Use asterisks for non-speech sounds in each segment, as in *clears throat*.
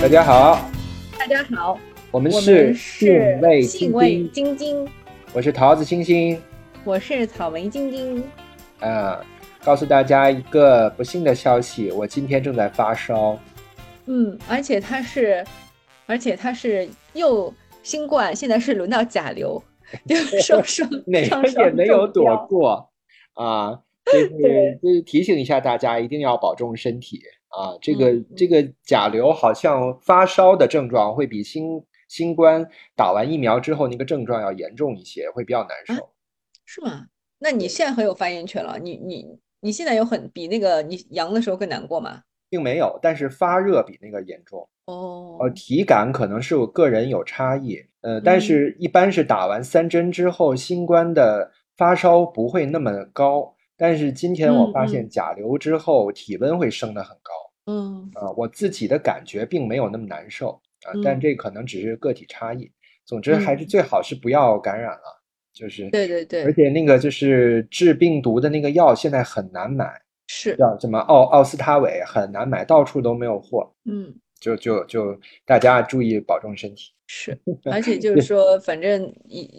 大家好，大家好，我们是们是味信味晶晶，我是桃子星星。我是草莓晶晶。啊，告诉大家一个不幸的消息，我今天正在发烧。嗯，而且它是，而且它是又新冠，现在是轮到甲流，*laughs* 就是双双哪双个也双没有躲。过啊！就是就是提醒一下大家，一定要保重身体啊！这个、嗯这个甲流好像发烧的症状会比新新冠打完疫苗之后那个症状要严重一些，会比较难受。是吗？那你现在很有发言权了。你你你现在有很比那个你阳的时候更难过吗？并没有，但是发热比那个严重。哦，呃，体感可能是我个人有差异，呃，但嗯是一般是打完三针之后，新冠的发烧不会那么高。但是今天我嗯发现嗯甲流之后，体温会升得很高嗯啊、我自己的感觉并没有那么难受啊、但嗯这可能只是个体差异。总之还是嗯最好是不要感染了，就是，对对对而且那个就是治病毒的那个药现在很难买，是，叫什么奥奥司他韦很难买，到处都没有货。嗯。就就就大家注意保重身体。是，*laughs* 而且就是说，反正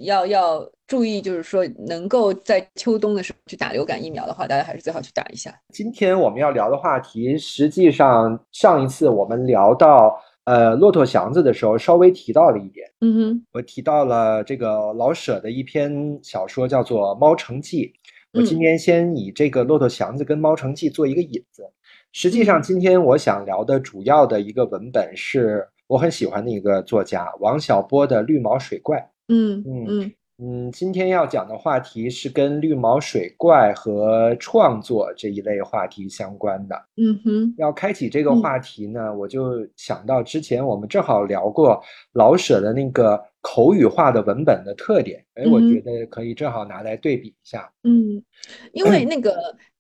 要要注意，就是说，能够在秋冬的时候去打流感疫苗的话，大家还是最好去打一下。今天我们要聊的话题，实际上上一次我们聊到呃骆驼祥子的时候，稍微提到了一点，嗯哼，我提到了这个老舍的一篇小说叫做《猫城记》。我今嗯天先以这个骆驼祥子跟《猫城记》做一个引子。实际上，嗯今天我想聊的主要的一个文本是我很喜欢的一个作家王小波的《绿毛水怪》。嗯嗯嗯嗯，今天要讲的话题是跟绿毛水怪和创作这一类话题相关的。嗯哼，要开启这个嗯话题呢，我就想到之前我们正好聊过老舍的那个口语化的文本的特点，哎，我嗯觉得可以正好拿来对比一下。嗯，因为 *clears throat* 那个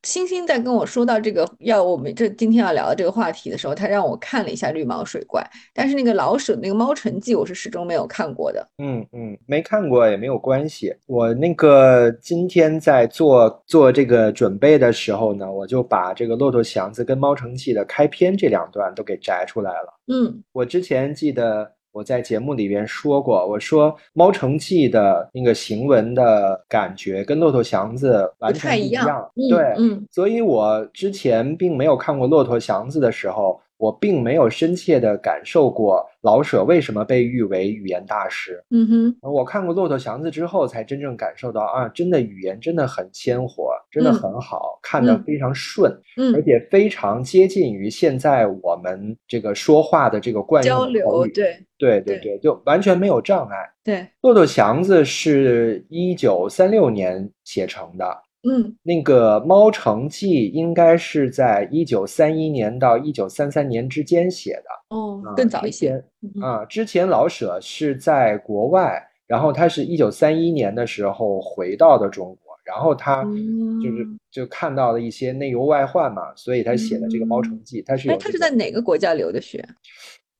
星星在跟我说到这个要我们这今天要聊的这个话题的时候，他让我看了一下《绿毛水怪》，但是那个老舍那个《猫城记》，我是始终没有看过的。嗯嗯，没看过也没有关系。我那个今天在做做这个准备的时候呢，我就把这个《骆驼祥子》跟《猫城记》的开篇这两段都给摘出来了。嗯我之前记得我在节目里边说过，我说《猫城记》的那个行文的感觉跟《骆驼祥子》完全不一样嗯对，嗯。所以我之前并没有看过《骆驼祥子》的时候，我并没有深切的感受过老舍为什么被誉为语言大师。嗯哼，我看过《骆驼祥子》之后，才真正感受到啊，真的语言真的很鲜活，真的嗯很好，看得嗯非常顺。嗯而且非常接近于现在我们这个说话的这个惯用口语，流对对对对对，就完全没有障碍。对，《骆驼祥子》是一九三六年写成的，嗯那个《猫城记》应该是在一九三一年到一九三三年之间写的更早一些。啊。之前老舍是在国外，然后他是一九三一年的时候回到的中国，然后他就是嗯就看到了一些内忧外患嘛，所以他写的这个《猫城记》，他是他这个是在哪个国家留的学？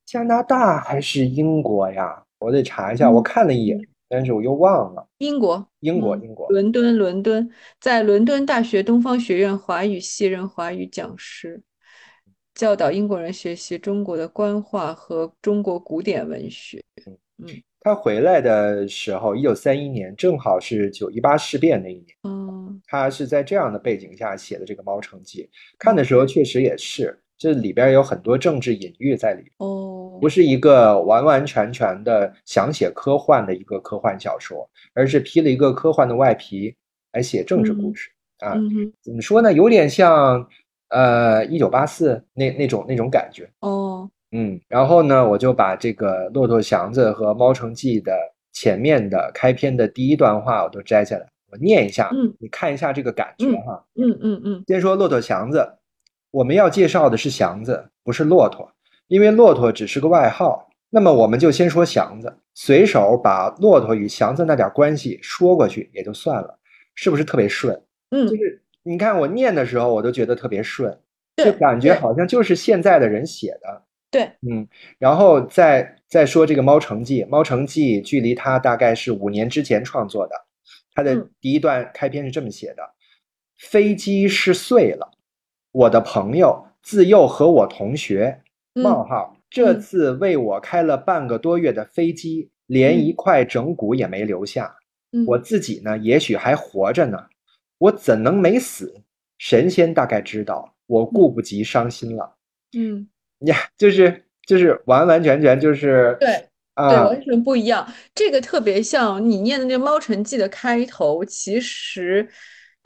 加拿大还是英国呀？我得查一下，我嗯看了一眼，但是我又忘了。英国，英国，嗯英国，伦敦，伦敦，在伦敦大学东方学院华语系任华语讲师，教导英国人学习中国的官话和中国古典文学。嗯他回来的时候，一九三一年，正好是九一八事变那一年。嗯他是在这样的背景下写的这个《猫城记》，看的时候确实也是，这里边有很多政治隐喻在里面，哦不是一个完完全全的想写科幻的一个科幻小说，而是披了一个科幻的外皮来写政治故事啊。怎么说呢？有点像呃一九八四那那种那种感觉。哦嗯，然后呢，我就把这个《骆驼祥子》和《猫城记》的前面的开篇的第一段话我都摘下来，我念一下，嗯你看一下这个感觉嗯哈。嗯嗯嗯先说骆驼祥子，我们要介绍的是祥子，不是骆驼，因为骆驼只是个外号。那么我们就先说祥子，随手把骆驼与祥子那点关系说过去也就算了，是不是特别顺？嗯就是你看我念的时候，我都觉得特别顺，就感觉好像就是现在的人写的。对嗯，然后再再说这个《猫城记》，《猫城记》距离他大概是五年之前创作的。他的嗯第一段开篇是这么写的：“飞机是碎了，我的朋友自幼和我同学，冒嗯号这嗯次为我开了半个多月的飞机，连一块整骨也没留下。嗯我自己呢，也许还活着呢，我怎能没死？神仙大概知道，我顾不及伤心了。嗯，呀，就是就是完完全全就是对对，啊，完全不一样。这个特别像你念的那个《猫城记》的开头，其实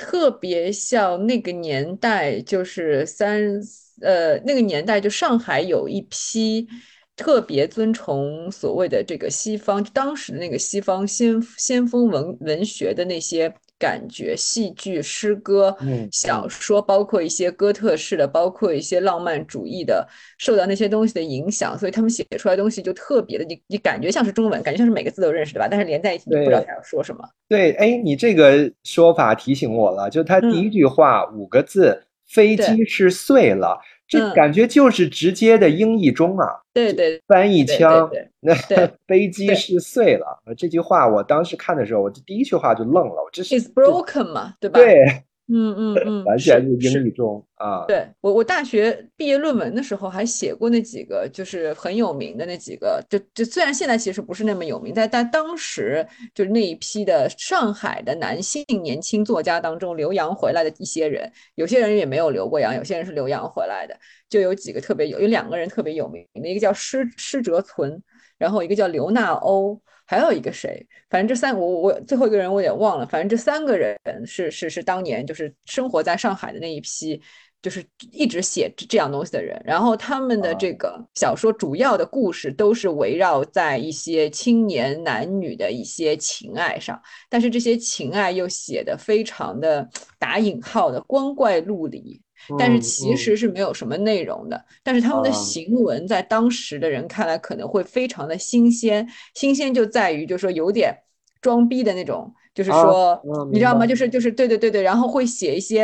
特别像那个年代，就是三呃那个年代，就上海有一批特别尊崇所谓的这个西方，当时的那个西方先先锋文文学的那些感觉，戏剧、诗歌、嗯小说，包括一些哥特式的，包括一些浪漫主义的，受到那些东西的影响，所以他们写出来的东西就特别的，你你感觉像是中文，感觉像是每个字都认识，对吧？但是连在一起，你不知道他要说什么。对，哎，你这个说法提醒我了，就他第一嗯句话五个字，飞机是碎了，这嗯感觉就是直接的英译中啊，对对翻译腔，对 *laughs* 那 *laughs* 飞机是碎了。呃这句话我当时看的时候，我这第一句话就愣了，我这是，is broken 嘛，对吧？对，嗯嗯嗯，完全是是英语中啊，对我，我大学毕业论文的时候还写过那几个，就是很有名的那几个，就就虽然现在其实不是那么有名，但但当时就是那一批的上海的男性年轻作家当中留洋回来的一些人，有些人也没有留过洋，有些人是留洋回来的，就有几个特别有，有两个人特别有名的，一个叫施施哲存，然后一个叫刘纳欧，还有一个谁，反正这三我我最后一个人我也忘了，反正这三个人是是是当年就是生活在上海的那一批，就是一直写这这样东西的人，然后他们的这个小说主要的故事都是围绕在一些青年男女的一些情爱上，但是这些情爱又写的非常的打引号的光怪陆离，但是嗯其嗯实是没有什么内容的。但是他们的啊行文在当时的人看来可能会非常的新鲜，新鲜就在于就是说有点装逼的那种，就是啊说嗯你知道吗？就是就是对对对对，然后会写一些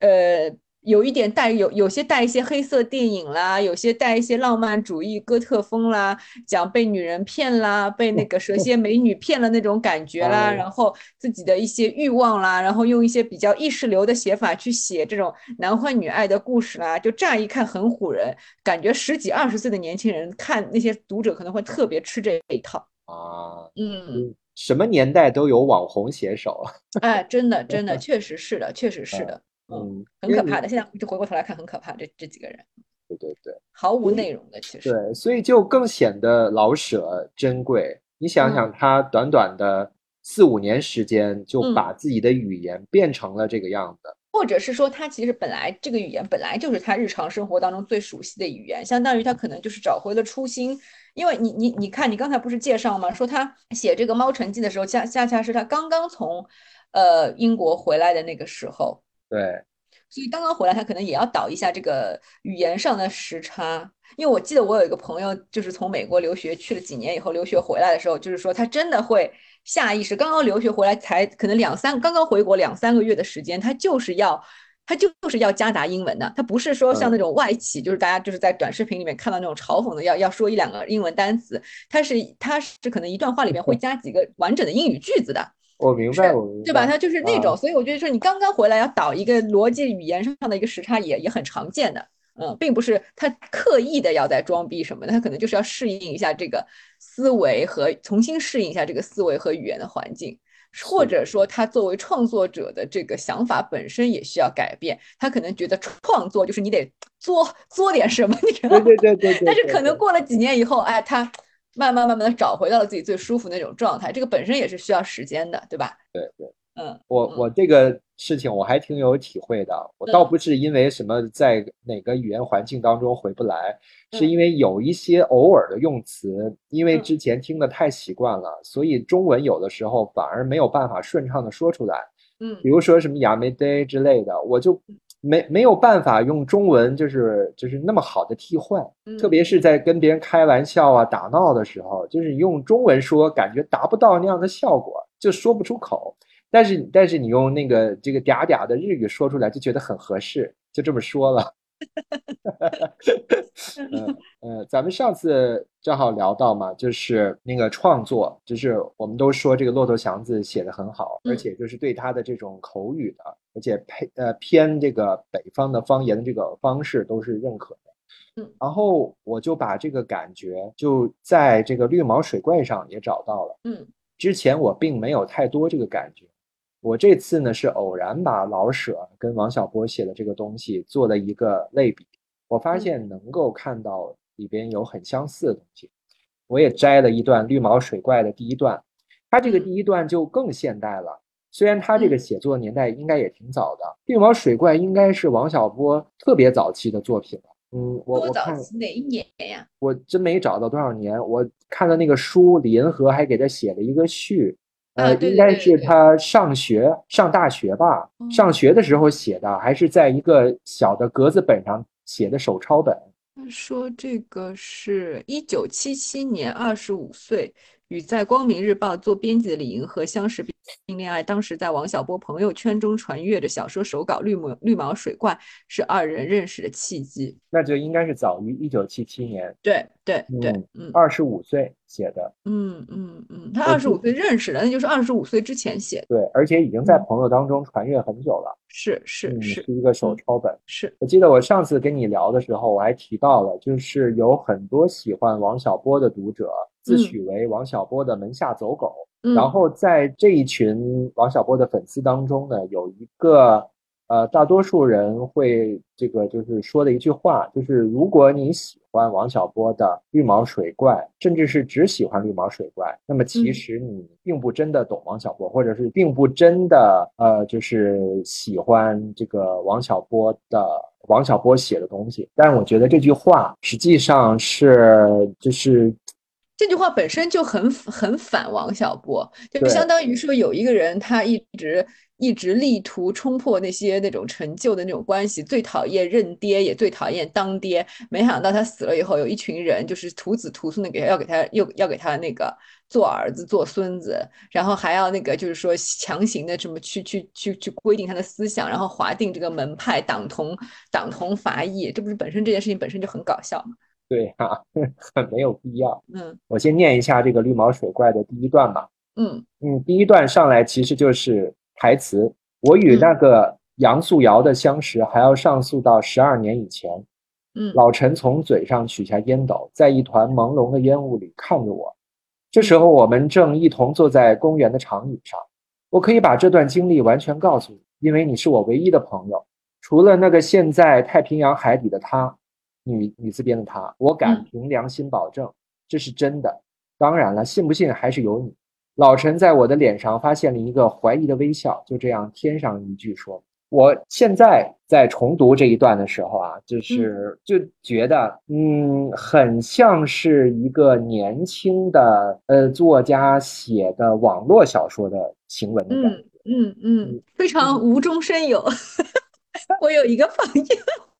呃。有一点带有有些带一些黑色电影啦，有些带一些浪漫主义哥特风啦，讲被女人骗啦，被那个蛇蝎美女骗了那种感觉啦，哦 *laughs* 然后自己的一些欲望啦，然后用一些比较意识流的写法去写这种男欢女爱的故事啦，就乍一看很唬人，感觉十几二十岁的年轻人看那些读者可能会特别吃这一套。啊，嗯，什么年代都有网红写手，*laughs* 哎，真的真的，*laughs* 确实是的，确实是的，嗯，很可怕的。现在就回过头来看，很可怕，这这几个人对对对。毫无内容的，其实。对，所以就更显得老舍珍贵。你想想，他短短的四五年时间，就嗯把自己的语言变成了这个样子。或者是说，他其实本来这个语言本来就是他日常生活当中最熟悉的语言，相当于他可能就是找回了初心。因为你你你看，你刚才不是介绍吗？说他写这个《猫城记》的时候，恰恰恰是他刚刚从呃英国回来的那个时候，对，所以刚刚回来，他可能也要倒一下这个语言上的时差。因为我记得我有一个朋友，就是从美国留学去了几年以后留学回来的时候，就是说他真的会下意识，刚刚留学回来才可能两三，刚刚回国两三个月的时间，他就是要。他就是要夹杂英文的，他不是说像那种外企，就是大家就是在短视频里面看到那种嘲讽的，要要说一两个英文单词，他是他是可能一段话里面会加几个完整的英语句子的，我明白，我明对吧？他就是那种，啊所以我觉得说你刚刚回来要导一个逻辑语言上的一个时差也也很常见的，嗯，并不是他刻意的要在装逼什么的，他可能就是要适应一下这个思维和重新适应一下这个思维和语言的环境。或者说，他作为创作者的这个想法本身也需要改变。他可能觉得创作就是你得作作点什么，你知道吗？对对对对对。*laughs* 但是可能过了几年以后，哎，他慢慢慢慢的找回到了自己最舒服那种状态。这个本身也是需要时间的，对吧？对对，嗯，嗯我我这个事情我还挺有体会的。我倒嗯不是因为什么在哪个语言环境当中回不来，是嗯因为有一些偶尔的用词，因为嗯之前听的太习惯了，所以中文有的时候反而没有办法顺畅的说出来。嗯比如说什么亚美呆之类的，我就没没有办法用中文就是就是那么好的替换，特嗯别是在跟别人开玩笑啊、打闹的时候，就是用中文说，感觉达不到那样的效果，就说不出口。但是但是你用那个这个嗲嗲的日语说出来，就觉得很合适，就这么说了。*laughs* 嗯呃，咱们上次正好聊到嘛，就是那个创作，就是我们都说这个骆驼祥子写的很好，而嗯且就是对他的这种口语的，而且配呃偏这个北方的方言的这个方式都是认可的。嗯，然后我就把这个感觉就在这个绿毛水怪上也找到了。嗯，之前我并没有太多这个感觉，我这次呢是偶然把老舍跟王小波写的这个东西做了一个类比，我发现能够看到里边有很相似的东西。我也摘了一段绿毛水怪的第一段，它这个第一段就更现代了。虽然他这个写作年代应该也挺早的，《病毛水怪》应该是王小波特别早期的作品了。嗯，我我看哪一年呀？我真没找到多少年。我看的那个书，李银河还给他写了一个序，呃，应该是他上学上大学吧，上学的时候写的，还是在一个小的格子本上写的手抄本。他说这个是一九七七年，二十五岁。与在《光明日报》做编辑的李银河相识并恋爱，当时在王小波朋友圈中传阅的小说手稿《绿毛绿毛水怪》是二人认识的契机。那就应该是早于一九七七年。对对对，嗯，二十五岁写的。嗯嗯嗯，他二十五岁认识的，那就是二十五岁之前写的。对，而且已经在朋友当中传阅很久了。是是是，是一个手抄本。是我记得我上次跟你聊的时候，我还提到了，就是有很多喜欢王小波的读者。自诩为王小波的门下走狗，然后在这一群王小波的粉丝当中呢，有一个呃，大多数人会这个就是说的一句话，就是如果你喜欢王小波的绿毛水怪，甚至是只喜欢绿毛水怪，那么其实你并不真的懂王小波，或者是并不真的呃，就是喜欢这个王小波的王小波写的东西。但是我觉得这句话实际上是就是。这句话本身就很很反王小波，就相当于说有一个人他一直一直力图冲破那些那种陈旧的那种关系，最讨厌认爹，也最讨厌当爹。没想到他死了以后，有一群人就是徒子徒孙的给他要给他又要给他那个做儿子做孙子，然后还要那个就是说强行的这么去去去去规定他的思想，然后划定这个门派党同党同伐异，这不是本身这件事情本身就很搞笑吗？对哈，*laughs* 很没有必要。嗯，我先念一下这个绿毛水怪的第一段吧。嗯嗯，第一段上来其实就是台词：我与那个杨素瑶的相识还要上溯到十二年以前。嗯，老陈从嘴上取下烟斗，在一团朦胧的烟雾里看着我。这时候我们正一同坐在公园的长椅上。我可以把这段经历完全告诉你，因为你是我唯一的朋友，除了那个现在太平洋海底的他。女女字边的她，我敢凭良心保证，这是真的。当然了，信不信还是由你。老陈在我的脸上发现了一个怀疑的微笑，就这样添上一句说：“我现在在重读这一段的时候啊，就是就觉得，嗯，很像是一个年轻的呃作家写的网络小说的行文的感觉。嗯嗯，非常无中生有。*laughs* 我有一个朋友。”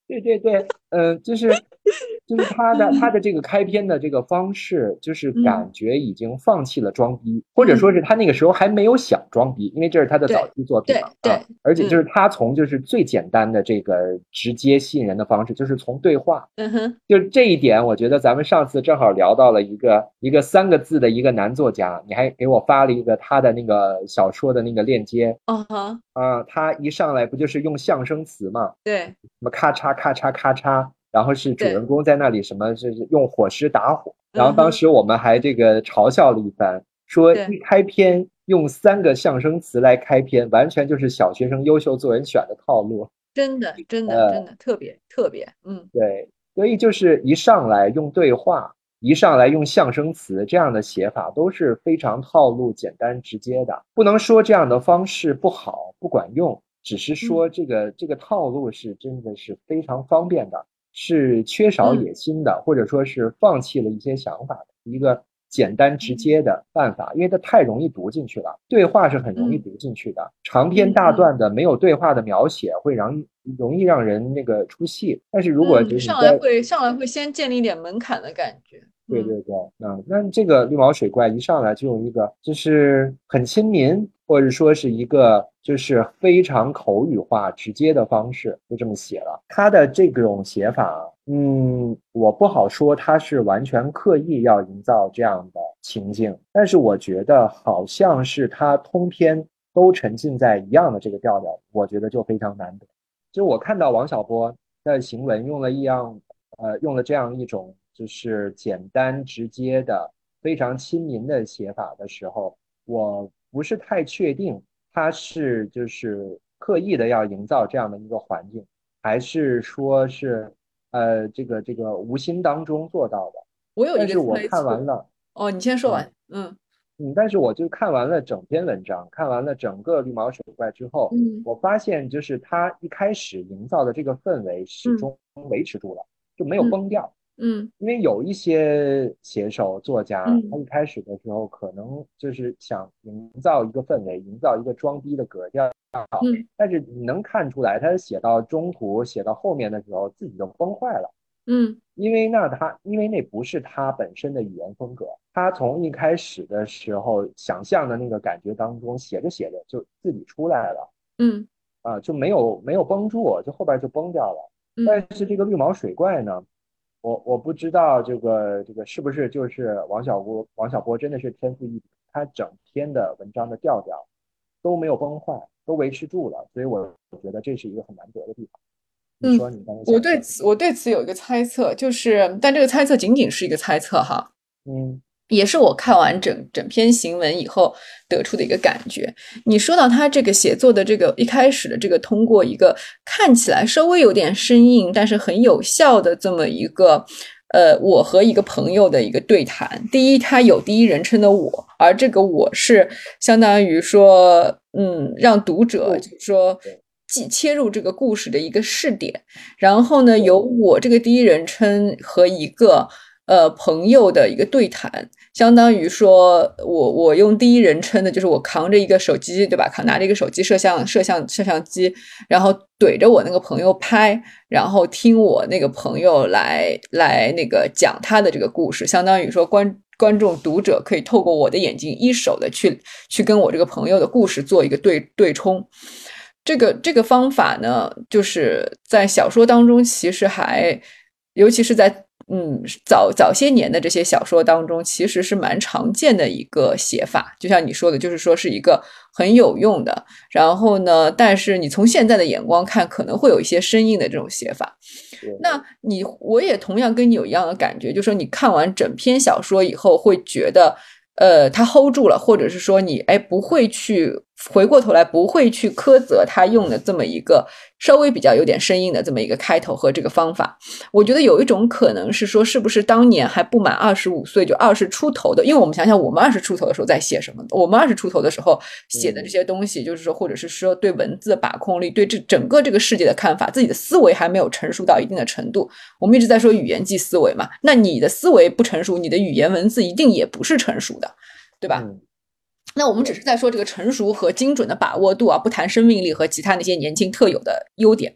对对对，嗯，就是。*laughs* 就是他的他的这个开篇的这个方式，就是感觉已经放弃了装逼，或者说是他那个时候还没有想装逼，因为这是他的早期作品嘛。对，而且就是他从就是最简单的这个直接吸引人的方式，就是从对话。嗯哼，就这一点，我觉得咱们上次正好聊到了一个一个三个字的一个男作家，你还给我发了一个他的那个小说的那个链接。啊，他一上来不就是用象声词嘛？对，什么咔嚓咔嚓咔嚓。然后是主人公在那里什么，就是用火石打火。然后当时我们还这个嘲笑了一番，说一开篇用三个象声词来开篇，完全就是小学生优秀作文选的套路。真的，真的，真的特别特别，嗯，对。所以就是一上来用对话，一上来用象声词这样的写法都是非常套路、简单、直接的。不能说这样的方式不好、不管用，只是说这个这个套路是真的是非常方便的。是缺少野心的，或者说是放弃了一些想法的一个简单直接的办法，因为它太容易读进去了。对话是很容易读进去的，长篇大段的没有对话的描写会让容易让人那个出戏。但是如果就是上来会上来会先建立一点门槛的感觉。对对对，嗯，那这个绿毛水怪一上来就用一个就是很亲民，或者说是一个就是非常口语化、直接的方式，就这么写了。他的这种写法，嗯，我不好说他是完全刻意要营造这样的情境，但是我觉得好像是他通篇都沉浸在一样的这个调调，我觉得就非常难得。就我看到王小波的行文用了一样。呃用了这样一种就是简单直接的、非常亲民的写法的时候，我不是太确定他是就是刻意的要营造这样的一个环境，还是说是呃这个这个无心当中做到的。我有一个但是我看完了。哦，你先说完。嗯嗯，但是我就看完了整篇文章，看完了整个绿毛水怪之后，嗯我发现就是他一开始营造的这个氛围始终维持住了，就没有嗯崩掉。嗯。因为有一些写手作家，嗯。他一开始的时候可能就是想营造一个氛围，营造一个装逼的格调，嗯。但是你能看出来，他写到中途、写到后面的时候，自己就崩坏了。嗯。因为那他，因为那不是他本身的语言风格，他从一开始的时候想象的那个感觉当中，写着写着就自己出来了嗯。啊，就没有没有绷住，就后边就崩掉了。嗯。但是这个绿毛水怪呢，我我不知道这个这个是不是就是王小波王小波真的是天赋异禀，他整篇的文章的调调都没有崩坏，都维持住了，所以我觉得这是一个很难得的地方。你说你刚才嗯我对此我对此有一个猜测，就是但这个猜测仅仅是一个猜测哈，嗯也是我看完整整篇行文以后得出的一个感觉。你说到他这个写作的这个一开始的这个，通过一个看起来稍微有点生硬，但是很有效的这么一个。呃，我和一个朋友的一个对谈。第一，他有第一人称的我，而这个我是相当于说，嗯，让读者就是说对既切入这个故事的一个试点。然后呢，由我这个第一人称和一个呃朋友的一个对谈，相当于说我我用第一人称的，就是我扛着一个手机，对吧？扛拿着一个手机摄像摄像摄像机，然后怼着我那个朋友拍，然后听我那个朋友来来那个讲他的这个故事，相当于说观。观众、读者可以透过我的眼睛，一手的去去跟我这个朋友的故事做一个对对冲。这个这个方法呢，就是在小说当中，其实还，尤其是在嗯早早些年的这些小说当中，其实是蛮常见的一个写法。就像你说的，就是说是一个很有用的，然后呢，但是你从现在的眼光看，可能会有一些生硬的这种写法。那你我也同样跟你有一样的感觉，就是说你看完整篇小说以后，会觉得。呃，他 hold 住了，或者是说你哎不会去回过头来不会去苛责他用的这么一个稍微比较有点生硬的这么一个开头和这个方法。我觉得有一种可能是说，是不是当年还不满二十五岁就二十出头的？因为我们想想，我们二十出头的时候在写什么？我们二十出头的时候写的这些东西，就是说，或者是说对文字的把控力，对这整个这个世界的看法，自己的思维还没有成熟到一定的程度。我们一直在说语言即思维嘛，那你的思维不成熟，你的语言文字一定也不是成熟的，对吧？嗯那我们只是在说这个成熟和精准的把握度啊，不谈生命力和其他那些年轻特有的优点。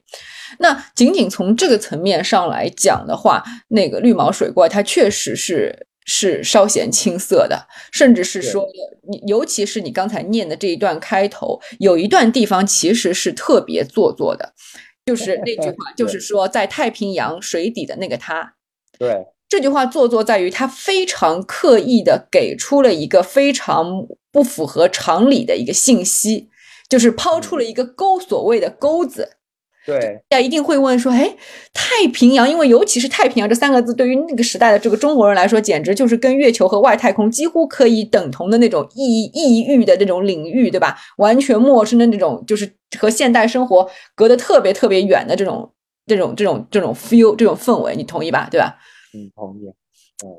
那仅仅从这个层面上来讲的话，那个绿毛水怪它确实是是稍显青涩的，甚至是说你，尤其是你刚才念的这一段开头，有一段地方其实是特别做作的，就是那句话，*laughs* 就是说在太平洋水底的那个他。对，这句话做作在于他非常刻意的给出了一个非常不符合常理的一个信息，就是抛出了一个钩，所谓的钩子。对，大家一定会问说，哎，太平洋，因为尤其是太平洋这三个字，对于那个时代的这个中国人来说，简直就是跟月球和外太空几乎可以等同的那种异异域的那种领域，对吧？完全陌生的那种，就是和现代生活隔得特别特别远的这种这种这种这种 feel 这种氛围，你同意吧？对吧？嗯，同意。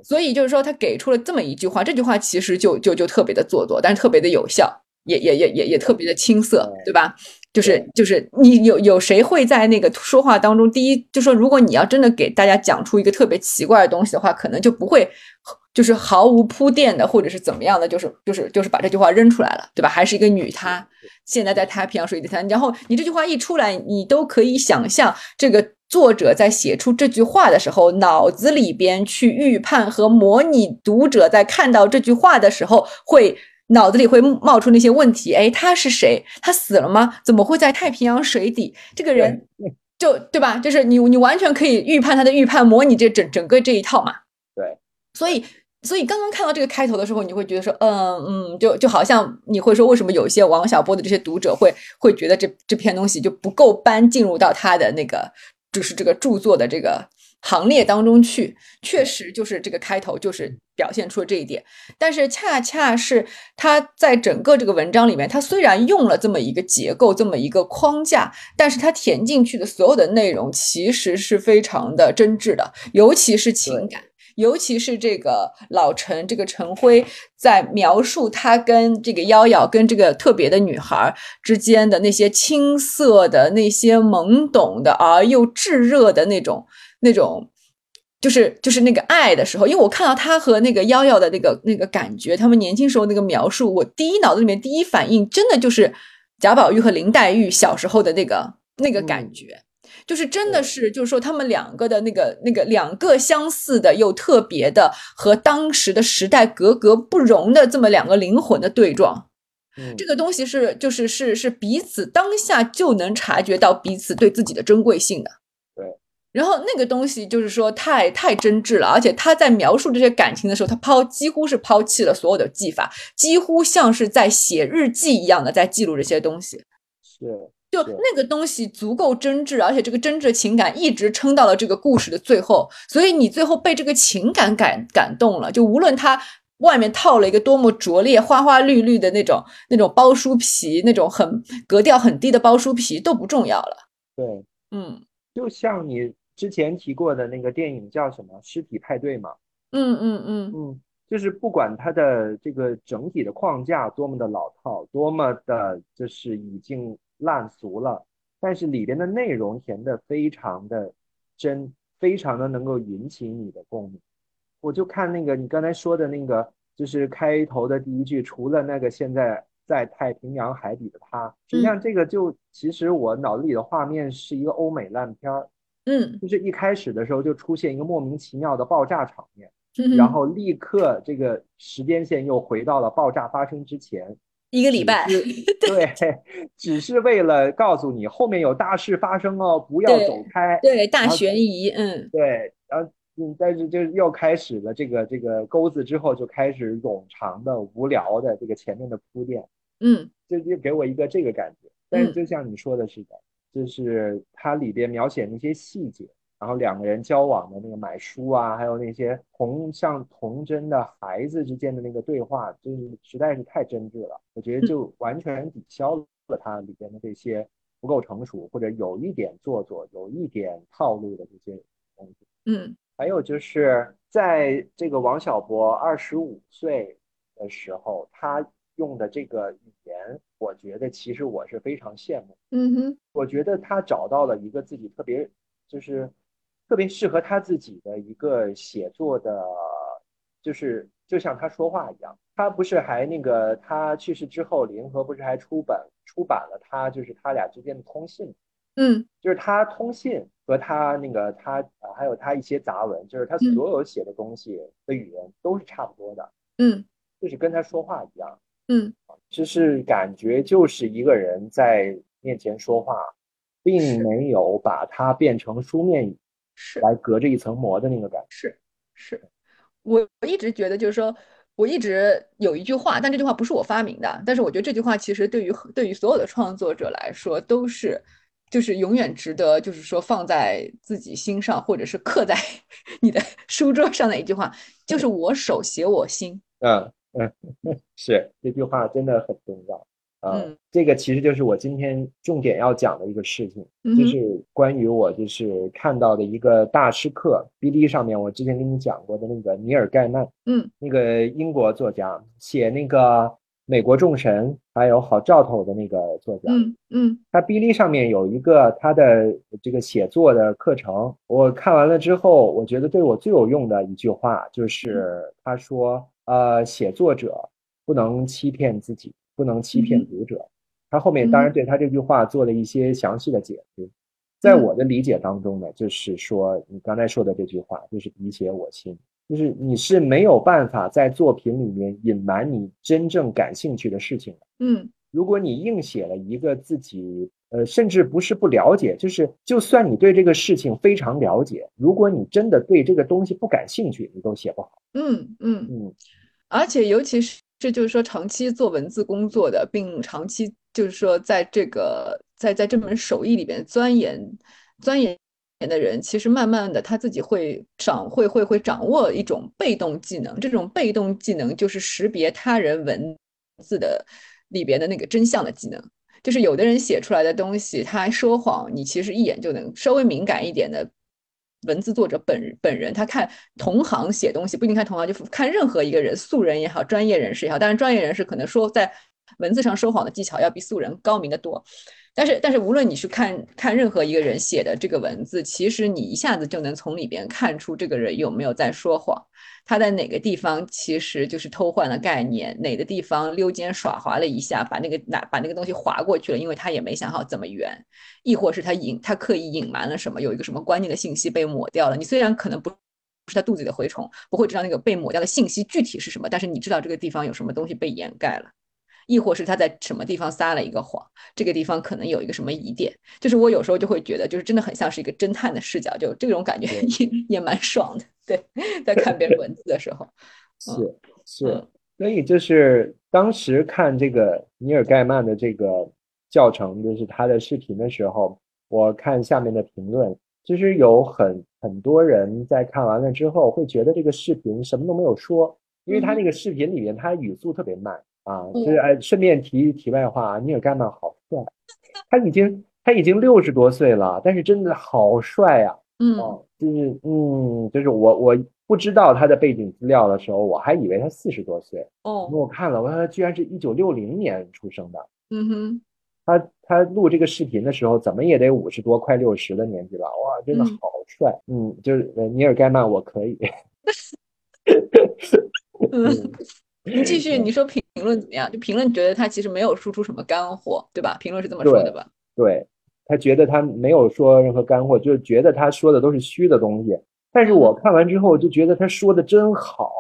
所以就是说，他给出了这么一句话，这句话其实就就就特别的做作，但是特别的有效，也也也也也特别的青涩，对吧？就是就是你有有谁会在那个说话当中，第一就说，如果你要真的给大家讲出一个特别奇怪的东西的话，可能就不会就是毫无铺垫的，或者是怎么样的，就是就是就是把这句话扔出来了，对吧？还是一个女她，现在在太平洋水底滩，然后你这句话一出来，你都可以想象这个。作者在写出这句话的时候，脑子里边去预判和模拟读者在看到这句话的时候，会脑子里会冒出那些问题。哎，他是谁？他死了吗？怎么会在太平洋水底？这个人就对吧？就是你，你完全可以预判他的预判，模拟这整整个这一套嘛。对，所以。所以刚刚看到这个开头的时候，你会觉得说，嗯嗯，就就好像你会说，为什么有一些王小波的这些读者会会觉得这这篇东西就不够搬进入到他的那个。就是这个著作的这个行列当中去，确实就是这个开头就是表现出了这一点。但是恰恰是他在整个这个文章里面，他虽然用了这么一个结构，这么一个框架，但是他填进去的所有的内容其实是非常的真挚的，尤其是情感。尤其是这个老陈，这个陈辉在描述他跟这个瑶瑶、跟这个特别的女孩之间的那些青涩的、那些懵懂的而又炙热的那种、那种，就是就是那个爱的时候，因为我看到他和那个瑶瑶的那个那个感觉，他们年轻时候那个描述，我第一脑子里面第一反应真的就是贾宝玉和林黛玉小时候的那个那个感觉。就是真的是，就是说他们两个的那个那个两个相似的又特别的和当时的时代格格不容的这么两个灵魂的对撞，这个东西是就是是是彼此当下就能察觉到彼此对自己的珍贵性的。对，然后那个东西就是说太太真挚了，而且他在描述这些感情的时候，他抛几乎是抛弃了所有的技法，几乎像是在写日记一样的在记录这些东西。是。就那个东西足够真挚，而且这个真挚的情感一直撑到了这个故事的最后，所以你最后被这个情感感感动了。就无论它外面套了一个多么拙劣、花花绿绿的那种那种包书皮，那种很格调很低的包书皮都不重要了。对，嗯，就像你之前提过的那个电影叫什么《尸体派对》嘛？嗯嗯嗯嗯，就是不管它的这个整体的框架多么的老套，多么的就是已经。烂俗了，但是里边的内容填的非常的真，非常的能够引起你的共鸣。我就看那个你刚才说的那个，就是开头的第一句，除了那个现在在太平洋海底的他，实际上这个就其实我脑子里的画面是一个欧美烂片儿，嗯，就是一开始的时候就出现一个莫名其妙的爆炸场面，然后立刻这个时间线又回到了爆炸发生之前。一个礼拜，*laughs* 对，只是为了告诉你后面有大事发生哦，不要走开。对，大悬疑，嗯，对，然后嗯，但是就又开始了这个这个钩子之后，就开始冗长的、无聊的这个前面的铺垫，嗯，就就给我一个这个感觉。但是就像你说的似的，就是它里边描写那些细节。然后两个人交往的那个买书啊，还有那些童像童真的孩子之间的那个对话，就是实在是太真挚了。我觉得就完全抵消了它里边的这些不够成熟或者有一点做作、有一点套路的这些东西。嗯，还有就是在这个王小波二十五岁的时候，他用的这个语言，我觉得其实我是非常羡慕。嗯哼，我觉得他找到了一个自己特别就是。特别适合他自己的一个写作的，就是就像他说话一样。他不是还那个他去世之后，联合不是还出版出版了他就是他俩之间的通信，嗯，就是他通信和他那个他啊还有他一些杂文，就是他所有写的东西的语言都是差不多的，嗯，就是跟他说话一样，嗯，就是感觉就是一个人在面前说话，并没有把它变成书面语。是来隔着一层膜的那个感觉。是，是我我一直觉得，就是说，我一直有一句话，但这句话不是我发明的。但是我觉得这句话其实对于对于所有的创作者来说，都是就是永远值得，就是说放在自己心上，或者是刻在 *laughs* 你的 *laughs* 书桌上的一句话，就是“我手写我心”。嗯嗯，*laughs* 是这句话真的很重要。啊，这个其实就是我今天重点要讲的一个事情，就是关于我就是看到的一个大师课，B D 上面我之前跟你讲过的那个尼尔盖曼，嗯，那个英国作家写那个美国众神还有好兆头的那个作家，嗯嗯，他 B D 上面有一个他的这个写作的课程，我看完了之后，我觉得对我最有用的一句话就是他说，呃，写作者不能欺骗自己。不能欺骗读者。他后面当然对他这句话做了一些详细的解释。在我的理解当中呢，就是说你刚才说的这句话，就是你写我心，就是你是没有办法在作品里面隐瞒你真正感兴趣的事情的。嗯，如果你硬写了一个自己呃，甚至不是不了解，就是就算你对这个事情非常了解，如果你真的对这个东西不感兴趣，你都写不好。嗯嗯嗯，而且尤其是。这就是说，长期做文字工作的，并长期就是说，在这个在在这门手艺里边钻研钻研的人，其实慢慢的他自己会掌会会会掌握一种被动技能，这种被动技能就是识别他人文字的里边的那个真相的技能。就是有的人写出来的东西，他说谎，你其实一眼就能稍微敏感一点的文字作者本本人，他看同行写东西不一定看同行，就看任何一个人，素人也好，专业人士也好，当然专业人士可能说在文字上说谎的技巧要比素人高明的多。但是，但是无论你去看看任何一个人写的这个文字，其实你一下子就能从里边看出这个人有没有在说谎，他在哪个地方其实就是偷换了概念，哪个地方溜肩耍滑了一下，把那个拿把那个东西划过去了，因为他也没想好怎么圆，亦或是他隐他刻意隐瞒了什么，有一个什么关键的信息被抹掉了。你虽然可能不是他肚子里的蛔虫，不会知道那个被抹掉的信息具体是什么，但是你知道这个地方有什么东西被掩盖了。亦或是他在什么地方撒了一个谎，这个地方可能有一个什么疑点，就是我有时候就会觉得，就是真的很像是一个侦探的视角，就这种感觉也也蛮爽的。对，在看别人文字的时候，是是，所以就是当时看这个尼尔盖曼的这个教程，就是他的视频的时候，我看下面的评论，其实有很很多人在看完了之后会觉得这个视频什么都没有说，因为他那个视频里面他语速特别慢。啊，就是哎，顺便提一题外话，尼尔盖曼好帅，他已经他已经六十多岁了，但是真的好帅呀。嗯，就是嗯，就是我我不知道他的背景资料的时候，我还以为他四十多岁。哦，我看了，我他居然是一九六零年出生的。嗯哼，他他录这个视频的时候，怎么也得五十多，快六十的年纪了。哇，真的好帅。嗯，就是尼尔盖曼，我可以。*laughs* 嗯。继续，你说评论怎么样？就评论觉得他其实没有输出什么干货，对吧？评论是这么说的吧？对，他觉得他没有说任何干货，就是觉得他说的都是虚的东西。但是我看完之后就觉得他说的真好，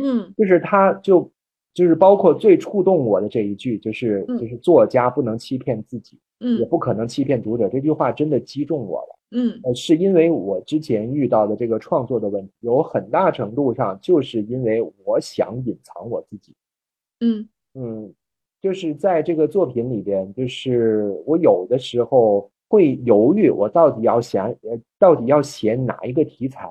嗯，就是他就就是包括最触动我的这一句，就是就是作家不能欺骗自己，嗯，也不可能欺骗读者，这句话真的击中我了。嗯，呃，是因为我之前遇到的这个创作的问题，有很大程度上就是因为我想隐藏我自己。嗯嗯，就是在这个作品里边，就是我有的时候会犹豫，我到底要想呃，到底要写哪一个题材，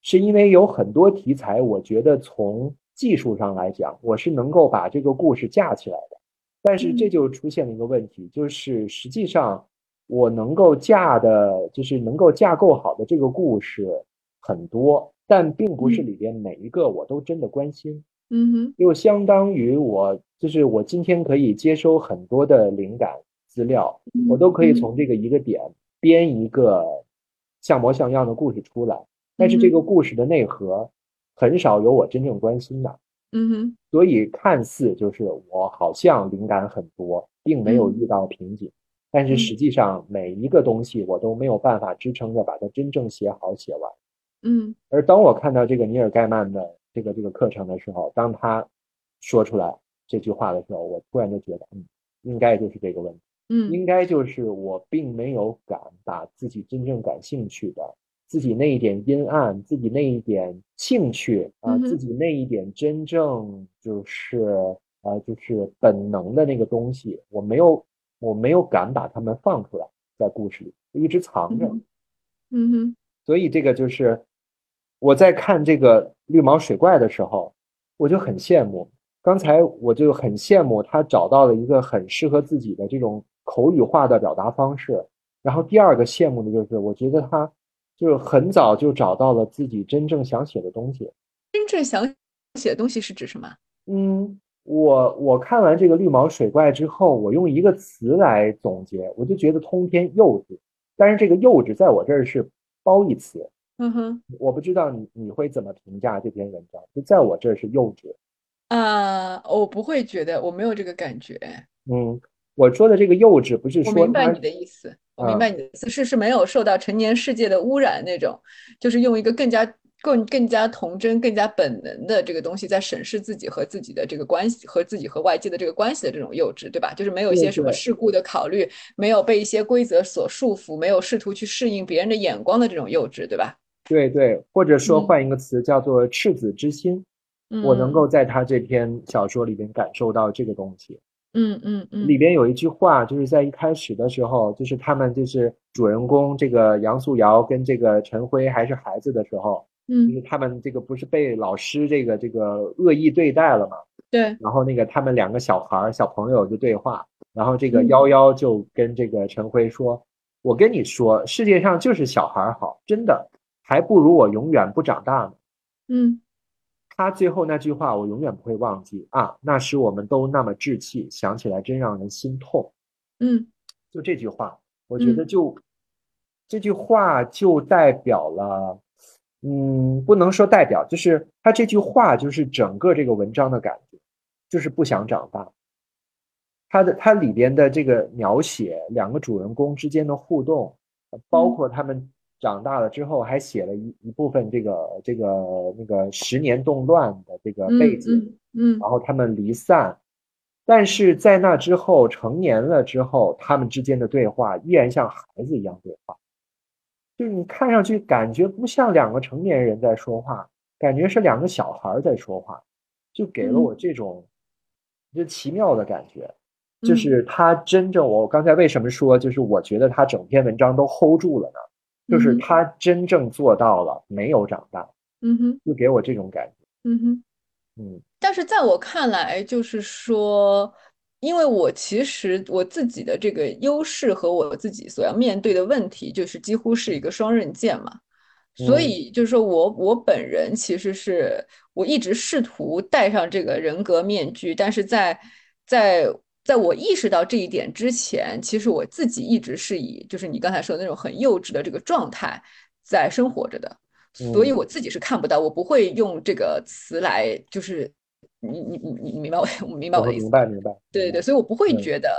是因为有很多题材，我觉得从技术上来讲，我是能够把这个故事架起来的，但是这就出现了一个问题，就是实际上。我能够架的，就是能够架构好的这个故事很多，但并不是里边每一个我都真的关心。嗯哼，就相当于我，就是我今天可以接收很多的灵感资料，我都可以从这个一个点编一个像模像样的故事出来，但是这个故事的内核很少有我真正关心的。嗯哼，所以看似就是我好像灵感很多，并没有遇到瓶颈。但是实际上，每一个东西我都没有办法支撑着把它真正写好写完。嗯，而当我看到这个尼尔盖曼的这个这个课程的时候，当他说出来这句话的时候，我突然就觉得，嗯，应该就是这个问题。嗯，应该就是我并没有敢把自己真正感兴趣的、自己那一点阴暗、自己那一点兴趣啊、自己那一点真正就是呃就是本能的那个东西，我没有。我没有敢把他们放出来，在故事里一直藏着。嗯哼，所以这个就是我在看这个绿毛水怪的时候，我就很羡慕。刚才我就很羡慕他找到了一个很适合自己的这种口语化的表达方式。然后第二个羡慕的就是，我觉得他就是很早就找到了自己真正想写的东西。真正想写的东西是指什么？嗯。我我看完这个绿毛水怪之后，我用一个词来总结，我就觉得通篇幼稚。但是这个幼稚在我这儿是褒义词。嗯哼，我不知道你你会怎么评价这篇文章？就在我这儿是幼稚。啊，我不会觉得，我没有这个感觉。嗯，我说的这个幼稚不是说。我明白你的意思，我明白你的意思是是没有受到成年世界的污染那种，就是用一个更加。更更加童真、更加本能的这个东西，在审视自己和自己的这个关系，和自己和外界的这个关系的这种幼稚，对吧？就是没有一些什么世故的考虑，没有被一些规则所束缚，没有试图去适应别人的眼光的这种幼稚，对吧？对对，或者说换一个词叫做赤子之心，我能够在他这篇小说里边感受到这个东西。嗯嗯嗯，里边有一句话，就是在一开始的时候，就是他们就是主人公这个杨素瑶跟这个陈辉还是孩子的时候，就是嗯他们这个不是被老师这个这个恶意对待了嘛？对，然后那个他们两个小孩儿小朋友就对话，然后这个嗯夭夭就跟这个陈辉说：“我跟你说，世界上就是小孩儿好，真的，还不如我永远不长大呢。”嗯他最后那句话我永远不会忘记啊！那时我们都那么稚气，想起来真让人心痛。嗯就这句话，我觉得嗯就、这句话就代表了，嗯，不能说代表，就是他这句话就是整个这个文章的感觉，就是不想长大。他的他里边的这个描写两个主人公之间的互动，呃包嗯括他们长大了之后，还写了一一部分这个这个那个十年动乱的这个背嗯景。嗯嗯然后他们离散，但是在那之后成年了之后，他们之间的对话依然像孩子一样对话，就是你看上去感觉不像两个成年人在说话，感觉是两个小孩儿在说话，就给了嗯我这种就奇妙的感觉。就嗯是他真正，我刚才为什么说，就是我觉得他整篇文章都 hold 住了呢？就是他真正做到了没有长大，嗯哼就给我这种感觉。嗯哼。嗯但是在我看来，就是说，因为我其实我自己的这个优势和我自己所要面对的问题，就是几乎是一个双刃剑嘛。所嗯以就是说我我本人其实是我一直试图戴上这个人格面具，但是在在在我意识到这一点之前，其实我自己一直是以就是你刚才说的那种很幼稚的这个状态在生活着的。所以嗯我自己是看不到，我不会用这个词来，就是你你你你明白我 *laughs* 我明白我我的意思明白明白。对对对，所以我不会嗯觉得，